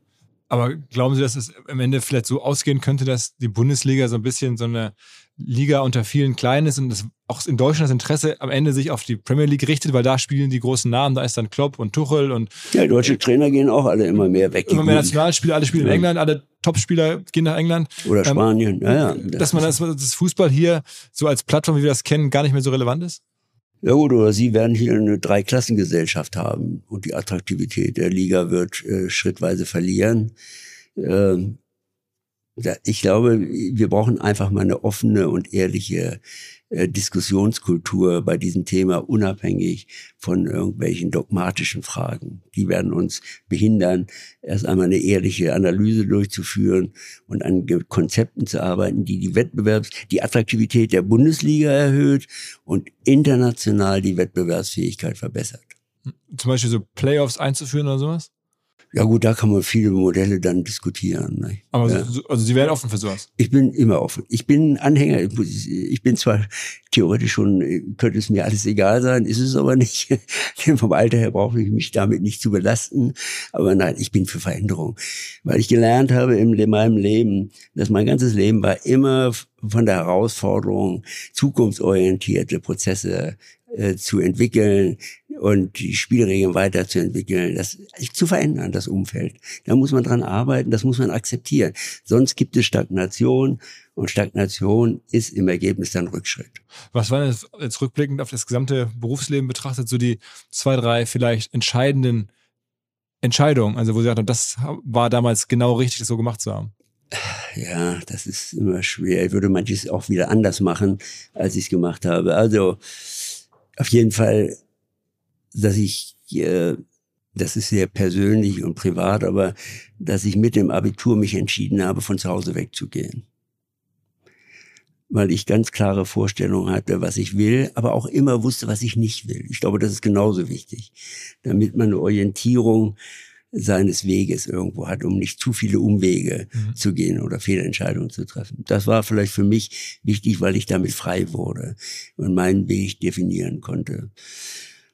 Aber glauben Sie, dass es am Ende vielleicht so ausgehen könnte, dass die Bundesliga so ein bisschen so eine Liga unter vielen kleinen ist und das auch in Deutschland das Interesse am Ende sich auf die Premier League richtet, weil da spielen die großen Namen, da ist dann Klopp und Tuchel und ja, deutsche Trainer gehen auch alle immer mehr weg. Immer mehr Nationalspieler, alle spielen ja. in England, alle Topspieler gehen nach England. Oder ähm, Spanien, ja, ja. Das dass man das, das Fußball hier so als Plattform, wie wir das kennen, gar nicht mehr so relevant ist? Ja gut, oder Sie werden hier eine Dreiklassengesellschaft haben und die Attraktivität der Liga wird äh, schrittweise verlieren. Ähm, ich glaube, wir brauchen einfach mal eine offene und ehrliche äh, Diskussionskultur bei diesem Thema, unabhängig von irgendwelchen dogmatischen Fragen. Die werden uns behindern, erst einmal eine ehrliche Analyse durchzuführen und an Konzepten zu arbeiten, die die Wettbewerbs-, die Attraktivität der Bundesliga erhöht und international die Wettbewerbsfähigkeit verbessert. Zum Beispiel so Playoffs einzuführen oder sowas? Ja gut, da kann man viele Modelle dann diskutieren. Ne? Aber ja. so, also Sie wären offen für sowas? Ich bin immer offen. Ich bin Anhänger. Ich bin zwar theoretisch schon, könnte es mir alles egal sein, ist es aber nicht. Vom Alter her brauche ich mich damit nicht zu belasten. Aber nein, ich bin für Veränderung. Weil ich gelernt habe in meinem Leben, dass mein ganzes Leben war immer von der Herausforderung, zukunftsorientierte Prozesse äh, zu entwickeln und die Spielregeln weiterzuentwickeln, das zu verändern, das Umfeld. Da muss man dran arbeiten, das muss man akzeptieren. Sonst gibt es Stagnation und Stagnation ist im Ergebnis dann Rückschritt. Was waren jetzt, jetzt rückblickend auf das gesamte Berufsleben betrachtet, so die zwei, drei vielleicht entscheidenden Entscheidungen, also wo Sie sagten, das war damals genau richtig, das so gemacht zu haben? Ja, das ist immer schwer. Ich würde manches auch wieder anders machen, als ich es gemacht habe. Also auf jeden Fall, dass ich, äh, das ist sehr persönlich und privat, aber dass ich mit dem Abitur mich entschieden habe, von zu Hause wegzugehen. Weil ich ganz klare Vorstellungen hatte, was ich will, aber auch immer wusste, was ich nicht will. Ich glaube, das ist genauso wichtig, damit man eine Orientierung seines Weges irgendwo hat, um nicht zu viele Umwege mhm. zu gehen oder Fehlentscheidungen zu treffen. Das war vielleicht für mich wichtig, weil ich damit frei wurde und meinen Weg definieren konnte.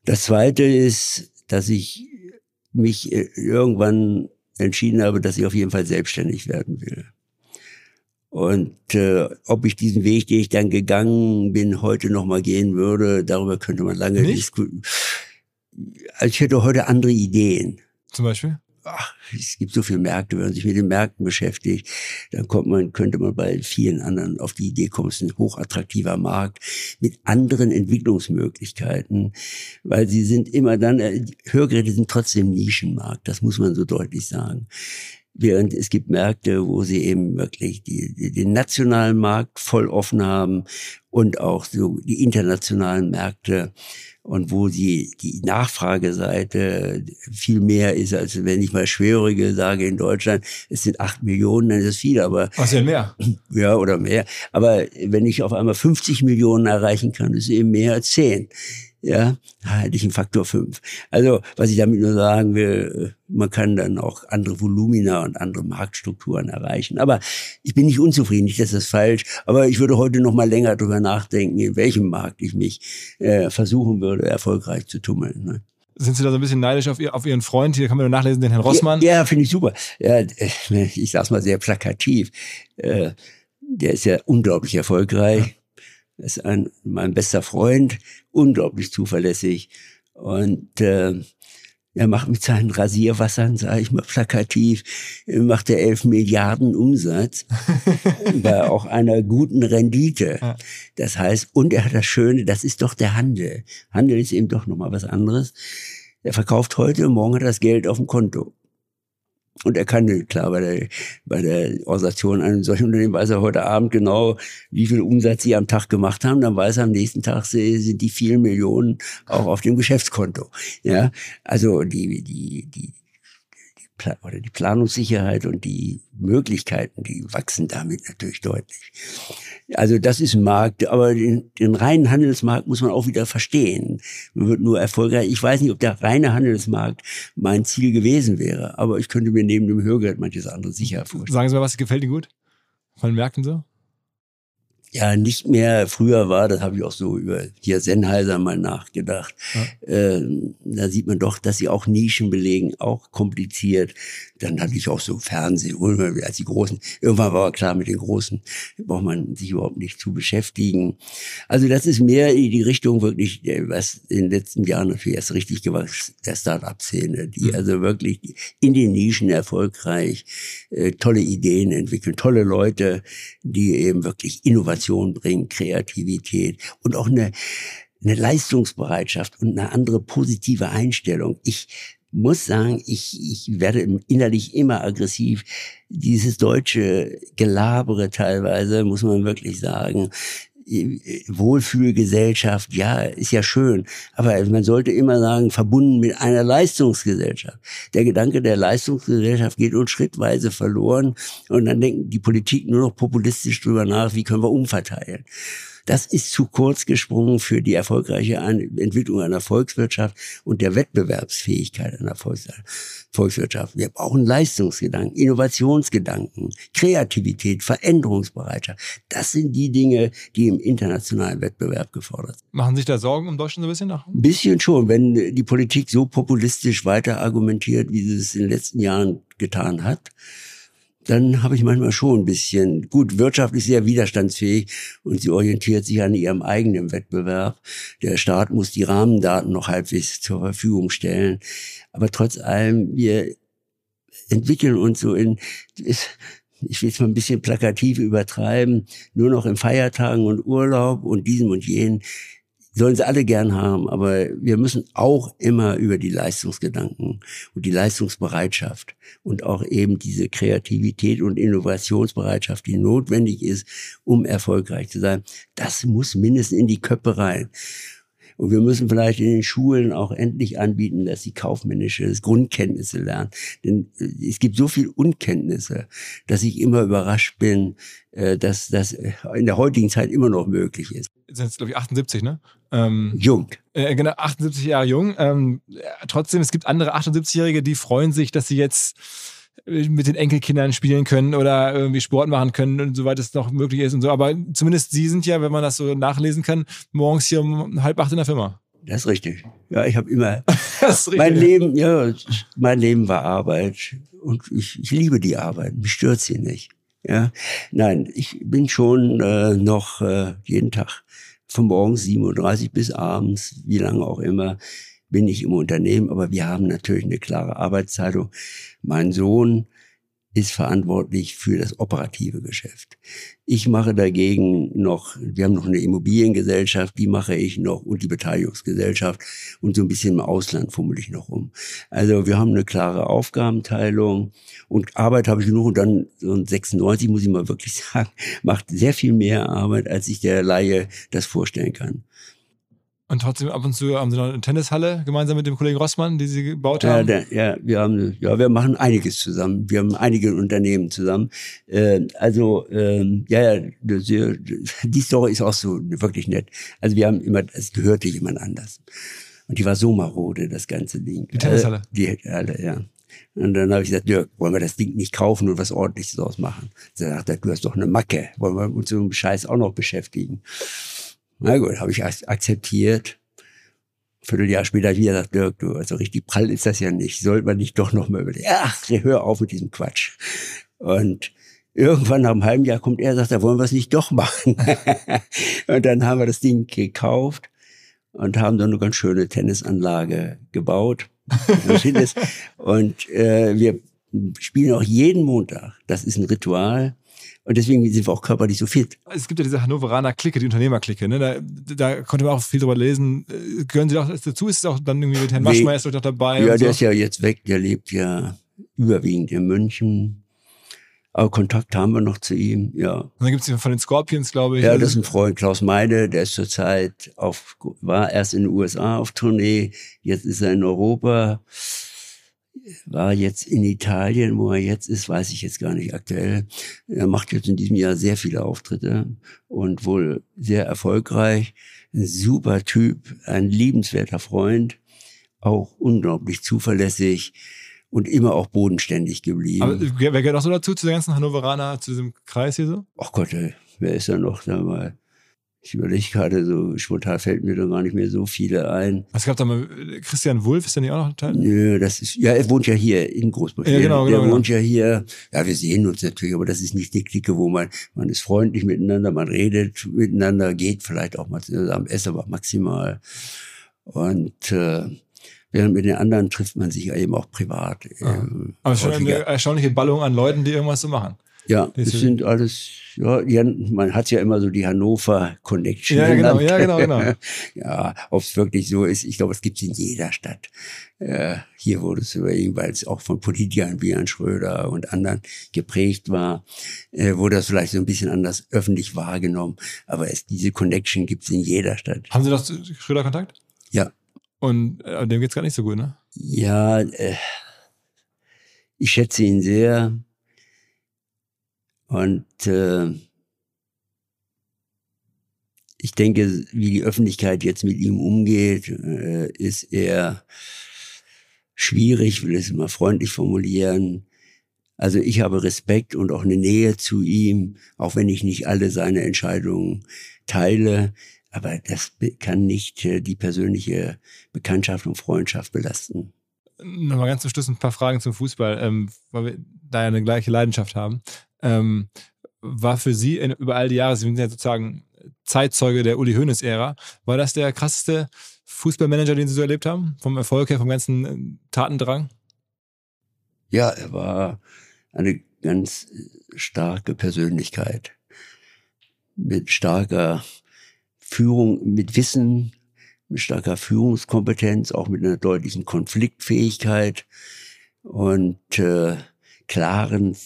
Das Zweite ist, dass ich mich äh, irgendwann entschieden habe, dass ich auf jeden Fall selbstständig werden will. Und äh, ob ich diesen Weg, den ich dann gegangen bin, heute nochmal gehen würde, darüber könnte man lange diskutieren. Also ich hätte heute andere Ideen. Zum Beispiel? ach, es gibt so viele Märkte, wenn man sich mit den Märkten beschäftigt, dann kommt man, könnte man bei vielen anderen auf die Idee kommen, es ist ein hochattraktiver Markt mit anderen Entwicklungsmöglichkeiten, weil sie sind immer dann, äh, Hörgeräte sind trotzdem Nischenmarkt, das muss man so deutlich sagen. Während es gibt Märkte, wo sie eben wirklich die, die, den nationalen Markt voll offen haben und auch so die internationalen Märkte und wo die, die Nachfrageseite viel mehr ist, als wenn ich mal Schwerhörige sage in Deutschland, es sind acht Millionen, dann ist es viel, aber. Was ja mehr? Ja, oder mehr. Aber wenn ich auf einmal 50 Millionen erreichen kann, ist es eben mehr als zehn ja, hätte ich einen Faktor 5. Also, was ich damit nur sagen will, man kann dann auch andere Volumina und andere Marktstrukturen erreichen. Aber ich bin nicht unzufrieden, nicht, dass das falsch, aber ich würde heute noch mal länger drüber nachdenken, in welchem Markt ich mich äh, versuchen würde, erfolgreich zu tummeln. Ne? Sind Sie da so ein bisschen neidisch auf, ihr, auf Ihren Freund? Hier kann man nur nachlesen, den Herrn Rossmann. Ja, ja finde ich super. Ja, äh, ich sag's mal sehr plakativ. Äh, der ist ja unglaublich erfolgreich. Das ist ein, mein bester Freund, unglaublich zuverlässig. Und äh, er macht mit seinen Rasierwassern, sage ich mal plakativ, macht er elf Milliarden Umsatz bei auch einer guten Rendite. Das heißt, und er hat das Schöne, das ist doch der Handel. Handel ist eben doch nochmal was anderes. Er verkauft heute, morgen hat er das Geld auf dem Konto. Und er kann, klar, bei der, bei der Organisation eines solchen Unternehmen weiß er heute Abend genau, wie viel Umsatz sie am Tag gemacht haben. Dann weiß er am nächsten Tag, sind die vielen Millionen auch auf dem Geschäftskonto. Ja, also die, die, die, oder die Planungssicherheit und die Möglichkeiten, die wachsen damit natürlich deutlich. Also das ist ein Markt, aber den, den reinen Handelsmarkt muss man auch wieder verstehen. Man wird nur erfolgreich. Ich weiß nicht, ob der reine Handelsmarkt mein Ziel gewesen wäre, aber ich könnte mir neben dem Hörgeld manches andere sicher vorstellen. Sagen Sie mal, was gefällt Ihnen gut von den Märkten so? Ja nicht mehr früher war, das habe ich auch so über hier Sennheiser mal nachgedacht. Ja. Äh, da sieht man doch, dass sie auch Nischen belegen, auch kompliziert. Dann hatte ich auch so Fernsehen, als die Großen. Irgendwann war klar, mit den Großen braucht man sich überhaupt nicht zu beschäftigen. Also das ist mehr in die Richtung wirklich, äh, was in den letzten Jahren natürlich erst richtig gewachsen, der Start-up-Szene, die mhm. also wirklich in den Nischen erfolgreich äh, tolle Ideen entwickeln, tolle Leute, die eben wirklich Innovation Innovation bringen, Kreativität und auch eine, eine Leistungsbereitschaft und eine andere positive Einstellung. Ich muss sagen, ich, ich werde innerlich immer aggressiv. Dieses deutsche Gelabere teilweise, muss man wirklich sagen, Wohlfühlgesellschaft, ja, ist ja schön. Aber man sollte immer sagen, verbunden mit einer Leistungsgesellschaft. Der Gedanke der Leistungsgesellschaft geht uns schrittweise verloren. Und dann denken die Politik nur noch populistisch drüber nach, wie können wir umverteilen. Das ist zu kurz gesprungen für die erfolgreiche Entwicklung einer Volkswirtschaft und der Wettbewerbsfähigkeit einer Volkswirtschaft. Wir brauchen Leistungsgedanken, Innovationsgedanken, Kreativität, Veränderungsbereitschaft. Das sind die Dinge, die im internationalen Wettbewerb gefordert sind. Machen sich da Sorgen um Deutschland so ein bisschen nach? Ein bisschen schon, wenn die Politik so populistisch weiter argumentiert, wie sie es in den letzten Jahren getan hat dann habe ich manchmal schon ein bisschen, gut, wirtschaftlich sehr widerstandsfähig und sie orientiert sich an ihrem eigenen Wettbewerb. Der Staat muss die Rahmendaten noch halbwegs zur Verfügung stellen. Aber trotz allem, wir entwickeln uns so in, ich will es mal ein bisschen plakativ übertreiben, nur noch in Feiertagen und Urlaub und diesem und jenen sollen sie alle gern haben, aber wir müssen auch immer über die Leistungsgedanken und die Leistungsbereitschaft und auch eben diese Kreativität und Innovationsbereitschaft, die notwendig ist, um erfolgreich zu sein, das muss mindestens in die Köpfe rein. Und wir müssen vielleicht in den Schulen auch endlich anbieten, dass sie kaufmännische Grundkenntnisse lernen. Denn äh, es gibt so viel Unkenntnisse, dass ich immer überrascht bin, äh, dass das in der heutigen Zeit immer noch möglich ist. Sind es, glaube ich, 78, ne? Ähm, jung. Äh, genau, 78 Jahre jung. Ähm, trotzdem, es gibt andere 78-Jährige, die freuen sich, dass sie jetzt mit den Enkelkindern spielen können oder irgendwie Sport machen können und soweit es noch möglich ist und so. Aber zumindest Sie sind ja, wenn man das so nachlesen kann, morgens hier um halb acht in der Firma. Das ist richtig. Ja, ich habe immer mein Leben, ja, mein Leben war Arbeit und ich, ich liebe die Arbeit. Mich stört sie nicht. Ja, nein, ich bin schon äh, noch äh, jeden Tag von morgens 7.30 Uhr bis abends, wie lange auch immer, bin ich im Unternehmen, aber wir haben natürlich eine klare Arbeitsteilung. Mein Sohn ist verantwortlich für das operative Geschäft. Ich mache dagegen noch, wir haben noch eine Immobiliengesellschaft, die mache ich noch und die Beteiligungsgesellschaft und so ein bisschen im Ausland fummel ich noch um. Also wir haben eine klare Aufgabenteilung und Arbeit habe ich genug und dann so 96 muss ich mal wirklich sagen, macht sehr viel mehr Arbeit, als sich der Laie das vorstellen kann. Und trotzdem ab und zu haben sie noch eine Tennishalle gemeinsam mit dem Kollegen Rossmann, die sie gebaut Ja, haben. da, ja, wir haben, ja, wir machen einiges zusammen. Wir haben einige Unternehmen zusammen. Äh, also, ähm, ja, ja, die Story ist auch so wirklich nett. Also wir haben immer, es gehörte jemand anders. Und die war so marode, das ganze Ding. Die Tennishalle? Äh, die Halle, ja. Und dann habe ich gesagt, Dirk, wollen wir das Ding nicht kaufen und was ordentliches draus machen? Da sagt er, du hast doch eine Macke. Wollen wir uns so einem Scheiß auch noch beschäftigen? Na gut, habe ich ak- akzeptiert. Vierteljahr später wieder gesagt, Dirk, du, also richtig prall ist das ja nicht. Sollte man nicht doch noch mal überlegen. Ach, hör auf mit diesem Quatsch. Und irgendwann nach einem halben Jahr kommt er und sagt, da wollen wir es nicht doch machen. und dann haben wir das Ding gekauft und haben dann eine ganz schöne Tennisanlage gebaut. und äh, wir spielen auch jeden Montag. Das ist ein Ritual. Und deswegen sind wir auch körperlich so fit. Es gibt ja diese Hannoveraner Clique, die Unternehmerklicke. Ne? Da, da konnte man auch viel drüber lesen. Äh, Gehören Sie auch dazu? Ist es auch dann irgendwie mit Herrn. Maschmeyer ist doch dabei? Ja, der so? ist ja jetzt weg, der lebt ja überwiegend in München. Aber Kontakt haben wir noch zu ihm, ja. Und dann gibt es von den Scorpions, glaube ich. Ja, das ist ein Freund, Klaus Meide, der ist zurzeit auf, war erst in den USA auf Tournee, jetzt ist er in Europa, war jetzt in Italien, wo er jetzt ist, weiß ich jetzt gar nicht aktuell. Er macht jetzt in diesem Jahr sehr viele Auftritte und wohl sehr erfolgreich. Ein super Typ, ein liebenswerter Freund, auch unglaublich zuverlässig und immer auch bodenständig geblieben. Aber wer wer gehört auch so dazu, zu den ganzen Hannoveraner, zu diesem Kreis hier so? Ach Gott, ey, wer ist da noch da mal? Ich überlege gerade, so spontan fällt mir da gar nicht mehr so viele ein. Es gab da mal Christian Wulff, ist der nicht auch noch Teil? Nö, das ist, ja, er wohnt ja hier in Großbritannien. Ja, genau, genau, wohnt ja hier. Ja, wir sehen uns natürlich, aber das ist nicht die Clique, wo man, man ist freundlich miteinander, man redet miteinander, geht vielleicht auch mal zusammen essen, aber maximal. Und, äh, während mit den anderen trifft man sich ja eben auch privat. Ah. ähm, Aber schon häufiger. eine erstaunliche Ballung an Leuten, die irgendwas so machen. Ja, Das sind alles, ja, man hat ja immer so die Hannover Connection. Ja, genau, ja, genau, genau. ja, ob es wirklich so ist, ich glaube, es gibt es in jeder Stadt. Äh, hier wurde es überlegen, weil es auch von Politikern wie Jan Schröder und anderen geprägt war, äh, wurde das vielleicht so ein bisschen anders öffentlich wahrgenommen. Aber es, diese Connection gibt es in jeder Stadt. Haben Sie noch Schröder Kontakt? Ja. Und äh, dem geht's gar nicht so gut, ne? Ja, äh, ich schätze ihn sehr. Und äh, ich denke, wie die Öffentlichkeit jetzt mit ihm umgeht, äh, ist eher schwierig, will es mal freundlich formulieren. Also ich habe Respekt und auch eine Nähe zu ihm, auch wenn ich nicht alle seine Entscheidungen teile. Aber das kann nicht äh, die persönliche Bekanntschaft und Freundschaft belasten. Nochmal ganz zum Schluss ein paar Fragen zum Fußball, ähm, weil wir da ja eine gleiche Leidenschaft haben. Ähm, war für Sie in, über all die Jahre, Sie sind ja sozusagen Zeitzeuge der Uli Hoeneß-Ära, war das der krasseste Fußballmanager, den Sie so erlebt haben? Vom Erfolg her, vom ganzen äh, Tatendrang? Ja, er war eine ganz äh, starke Persönlichkeit mit starker Führung, mit Wissen, mit starker Führungskompetenz, auch mit einer deutlichen Konfliktfähigkeit und äh, klaren,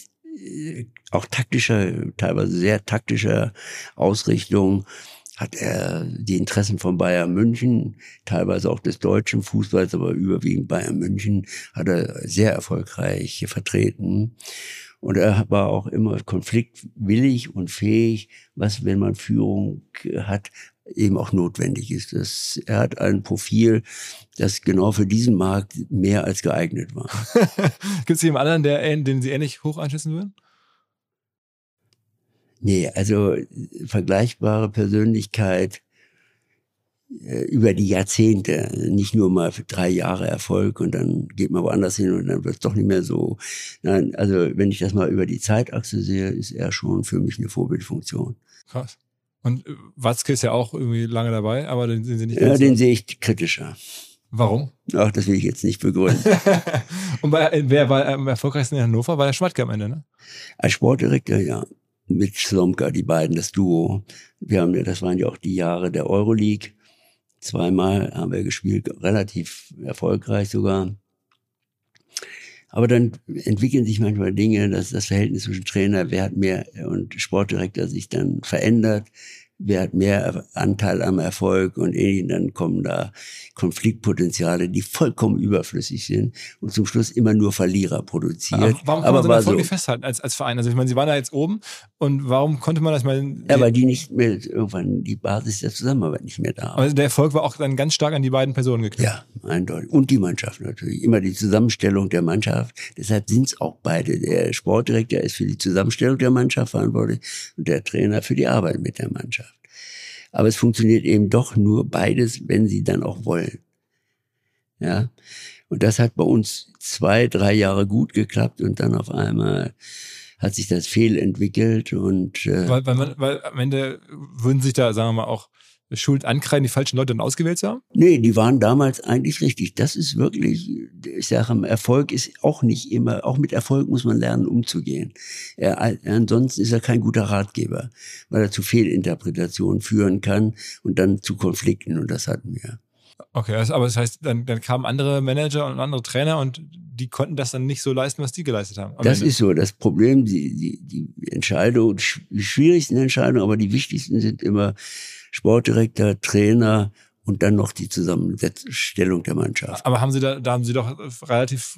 auch taktischer, teilweise sehr taktischer Ausrichtung hat er die Interessen von Bayern München, teilweise auch des deutschen Fußballs, aber überwiegend Bayern München, hat er sehr erfolgreich vertreten. Und er war auch immer konfliktwillig und fähig, was, wenn man Führung hat, eben auch notwendig ist. Das, er hat ein Profil, das genau für diesen Markt mehr als geeignet war. Gibt es jemanden anderen, der, den Sie ähnlich hoch einschätzen würden? Nee, also vergleichbare Persönlichkeit äh, über die Jahrzehnte, nicht nur mal für drei Jahre Erfolg und dann geht man woanders hin und dann wird es doch nicht mehr so. Nein, also wenn ich das mal über die Zeitachse sehe, ist er schon für mich eine Vorbildfunktion. Krass. Und äh, Watzke ist ja auch irgendwie lange dabei, aber den sehen Sie nicht Ja, den sehe ich kritischer. Warum? Ach, das will ich jetzt nicht begründen. Und bei, wer war am erfolgreichsten in Hannover? War der Schmatke am Ende, ne? Als Sportdirektor, ja. Mit Slomka, die beiden, das Duo. Wir haben ja, das waren ja auch die Jahre der Euroleague. Zweimal haben wir gespielt, relativ erfolgreich sogar. Aber dann entwickeln sich manchmal Dinge, dass das Verhältnis zwischen Trainer, wer hat mehr und Sportdirektor sich dann verändert wer hat mehr Anteil am Erfolg und eh, dann kommen da Konfliktpotenziale, die vollkommen überflüssig sind und zum Schluss immer nur Verlierer produziert. Aber warum kann man so Erfolg so. festhalten als, als Verein? Also ich meine, Sie waren da jetzt oben und warum konnte man das mal... Ja, weil die nicht mehr, irgendwann die Basis der Zusammenarbeit nicht mehr da war. Also der Erfolg war auch dann ganz stark an die beiden Personen geknüpft. Ja, eindeutig. Und die Mannschaft natürlich. Immer die Zusammenstellung der Mannschaft. Deshalb sind es auch beide. Der Sportdirektor ist für die Zusammenstellung der Mannschaft verantwortlich und der Trainer für die Arbeit mit der Mannschaft. Aber es funktioniert eben doch nur beides, wenn sie dann auch wollen. Ja. Und das hat bei uns zwei, drei Jahre gut geklappt und dann auf einmal hat sich das fehlentwickelt und äh, weil, weil, man, weil am Ende würden sich da, sagen wir mal, auch Schuld ankreiden, die falschen Leute dann ausgewählt zu haben? Nee, die waren damals eigentlich richtig. Das ist wirklich, ich sage, Erfolg ist auch nicht immer, auch mit Erfolg muss man lernen, umzugehen. Er, ansonsten ist er kein guter Ratgeber, weil er zu Fehlinterpretationen führen kann und dann zu Konflikten und das hatten wir. Okay, also, aber das heißt, dann, dann kamen andere Manager und andere Trainer und die konnten das dann nicht so leisten, was die geleistet haben. Das Ende. ist so. Das Problem, die, die, die Entscheidung, die schwierigsten Entscheidungen, aber die wichtigsten sind immer Sportdirektor, Trainer und dann noch die Zusammenstellung der Mannschaft. Aber haben Sie da, da haben Sie doch relativ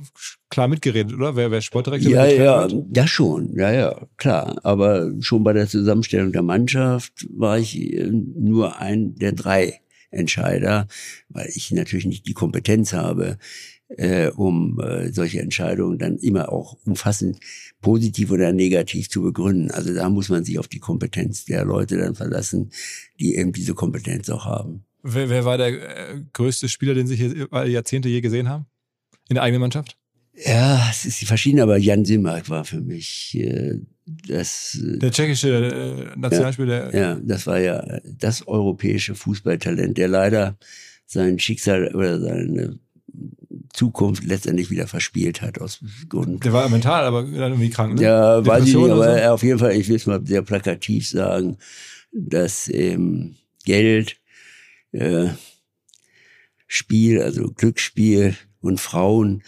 klar mitgeredet, oder? Wer, wer Sportdirektor? Ja, ja, ja schon, ja, ja, klar. Aber schon bei der Zusammenstellung der Mannschaft war ich äh, nur ein der drei Entscheider, weil ich natürlich nicht die Kompetenz habe, äh, um äh, solche Entscheidungen dann immer auch umfassend positiv oder negativ zu begründen. Also da muss man sich auf die Kompetenz der Leute dann verlassen, die eben diese Kompetenz auch haben. Wer, wer war der äh, größte Spieler, den Sie hier Jahrzehnte je gesehen haben? In der eigenen Mannschaft? Ja, es ist verschieden, aber Jan Simak war für mich äh, das. Äh, der tschechische äh, Nationalspieler. Ja, ja, das war ja das europäische Fußballtalent, der leider sein Schicksal oder seine Zukunft letztendlich wieder verspielt hat aus Gründen. Der war mental, aber dann irgendwie krank. Ne? Ja, weiß ich nicht, aber so? auf jeden Fall, ich will es mal sehr plakativ sagen, dass ähm, Geld, äh, Spiel, also Glücksspiel und Frauen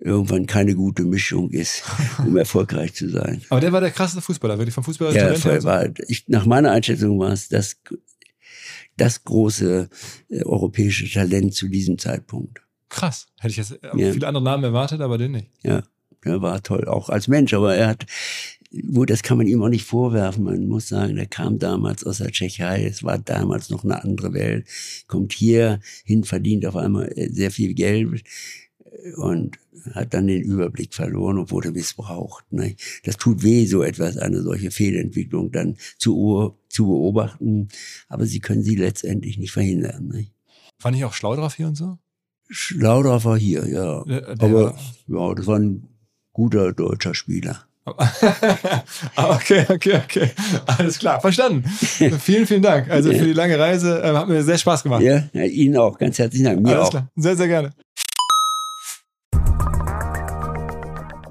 irgendwann keine gute Mischung ist, um erfolgreich zu sein. Aber der war der krasseste Fußballer, wirklich vom Fußballer. Ja, voll, war, ich, nach meiner Einschätzung war es das, das große äh, europäische Talent zu diesem Zeitpunkt. Krass. Hätte ich jetzt ja. viele andere Namen erwartet, aber den nicht. Ja, der war toll, auch als Mensch, aber er hat, gut, das kann man ihm auch nicht vorwerfen. Man muss sagen, der kam damals aus der Tschechei, es war damals noch eine andere Welt, kommt hier hin, verdient auf einmal äh, sehr viel Geld und hat dann den Überblick verloren und wurde missbraucht. Ne? Das tut weh, so etwas, eine solche Fehlentwicklung dann zu, zu beobachten, aber sie können sie letztendlich nicht verhindern. Ne? Fand ich auch schlau drauf hier und so? Schlauder war hier, ja. Der, der Aber ja, das war ein guter deutscher Spieler. Ah, okay, okay, okay. Alles klar, verstanden. vielen, vielen Dank. Also für die lange Reise äh, hat mir sehr Spaß gemacht. Ja Ihnen auch. Ganz herzlichen Dank. Mir Alles auch. Klar. Sehr, sehr gerne.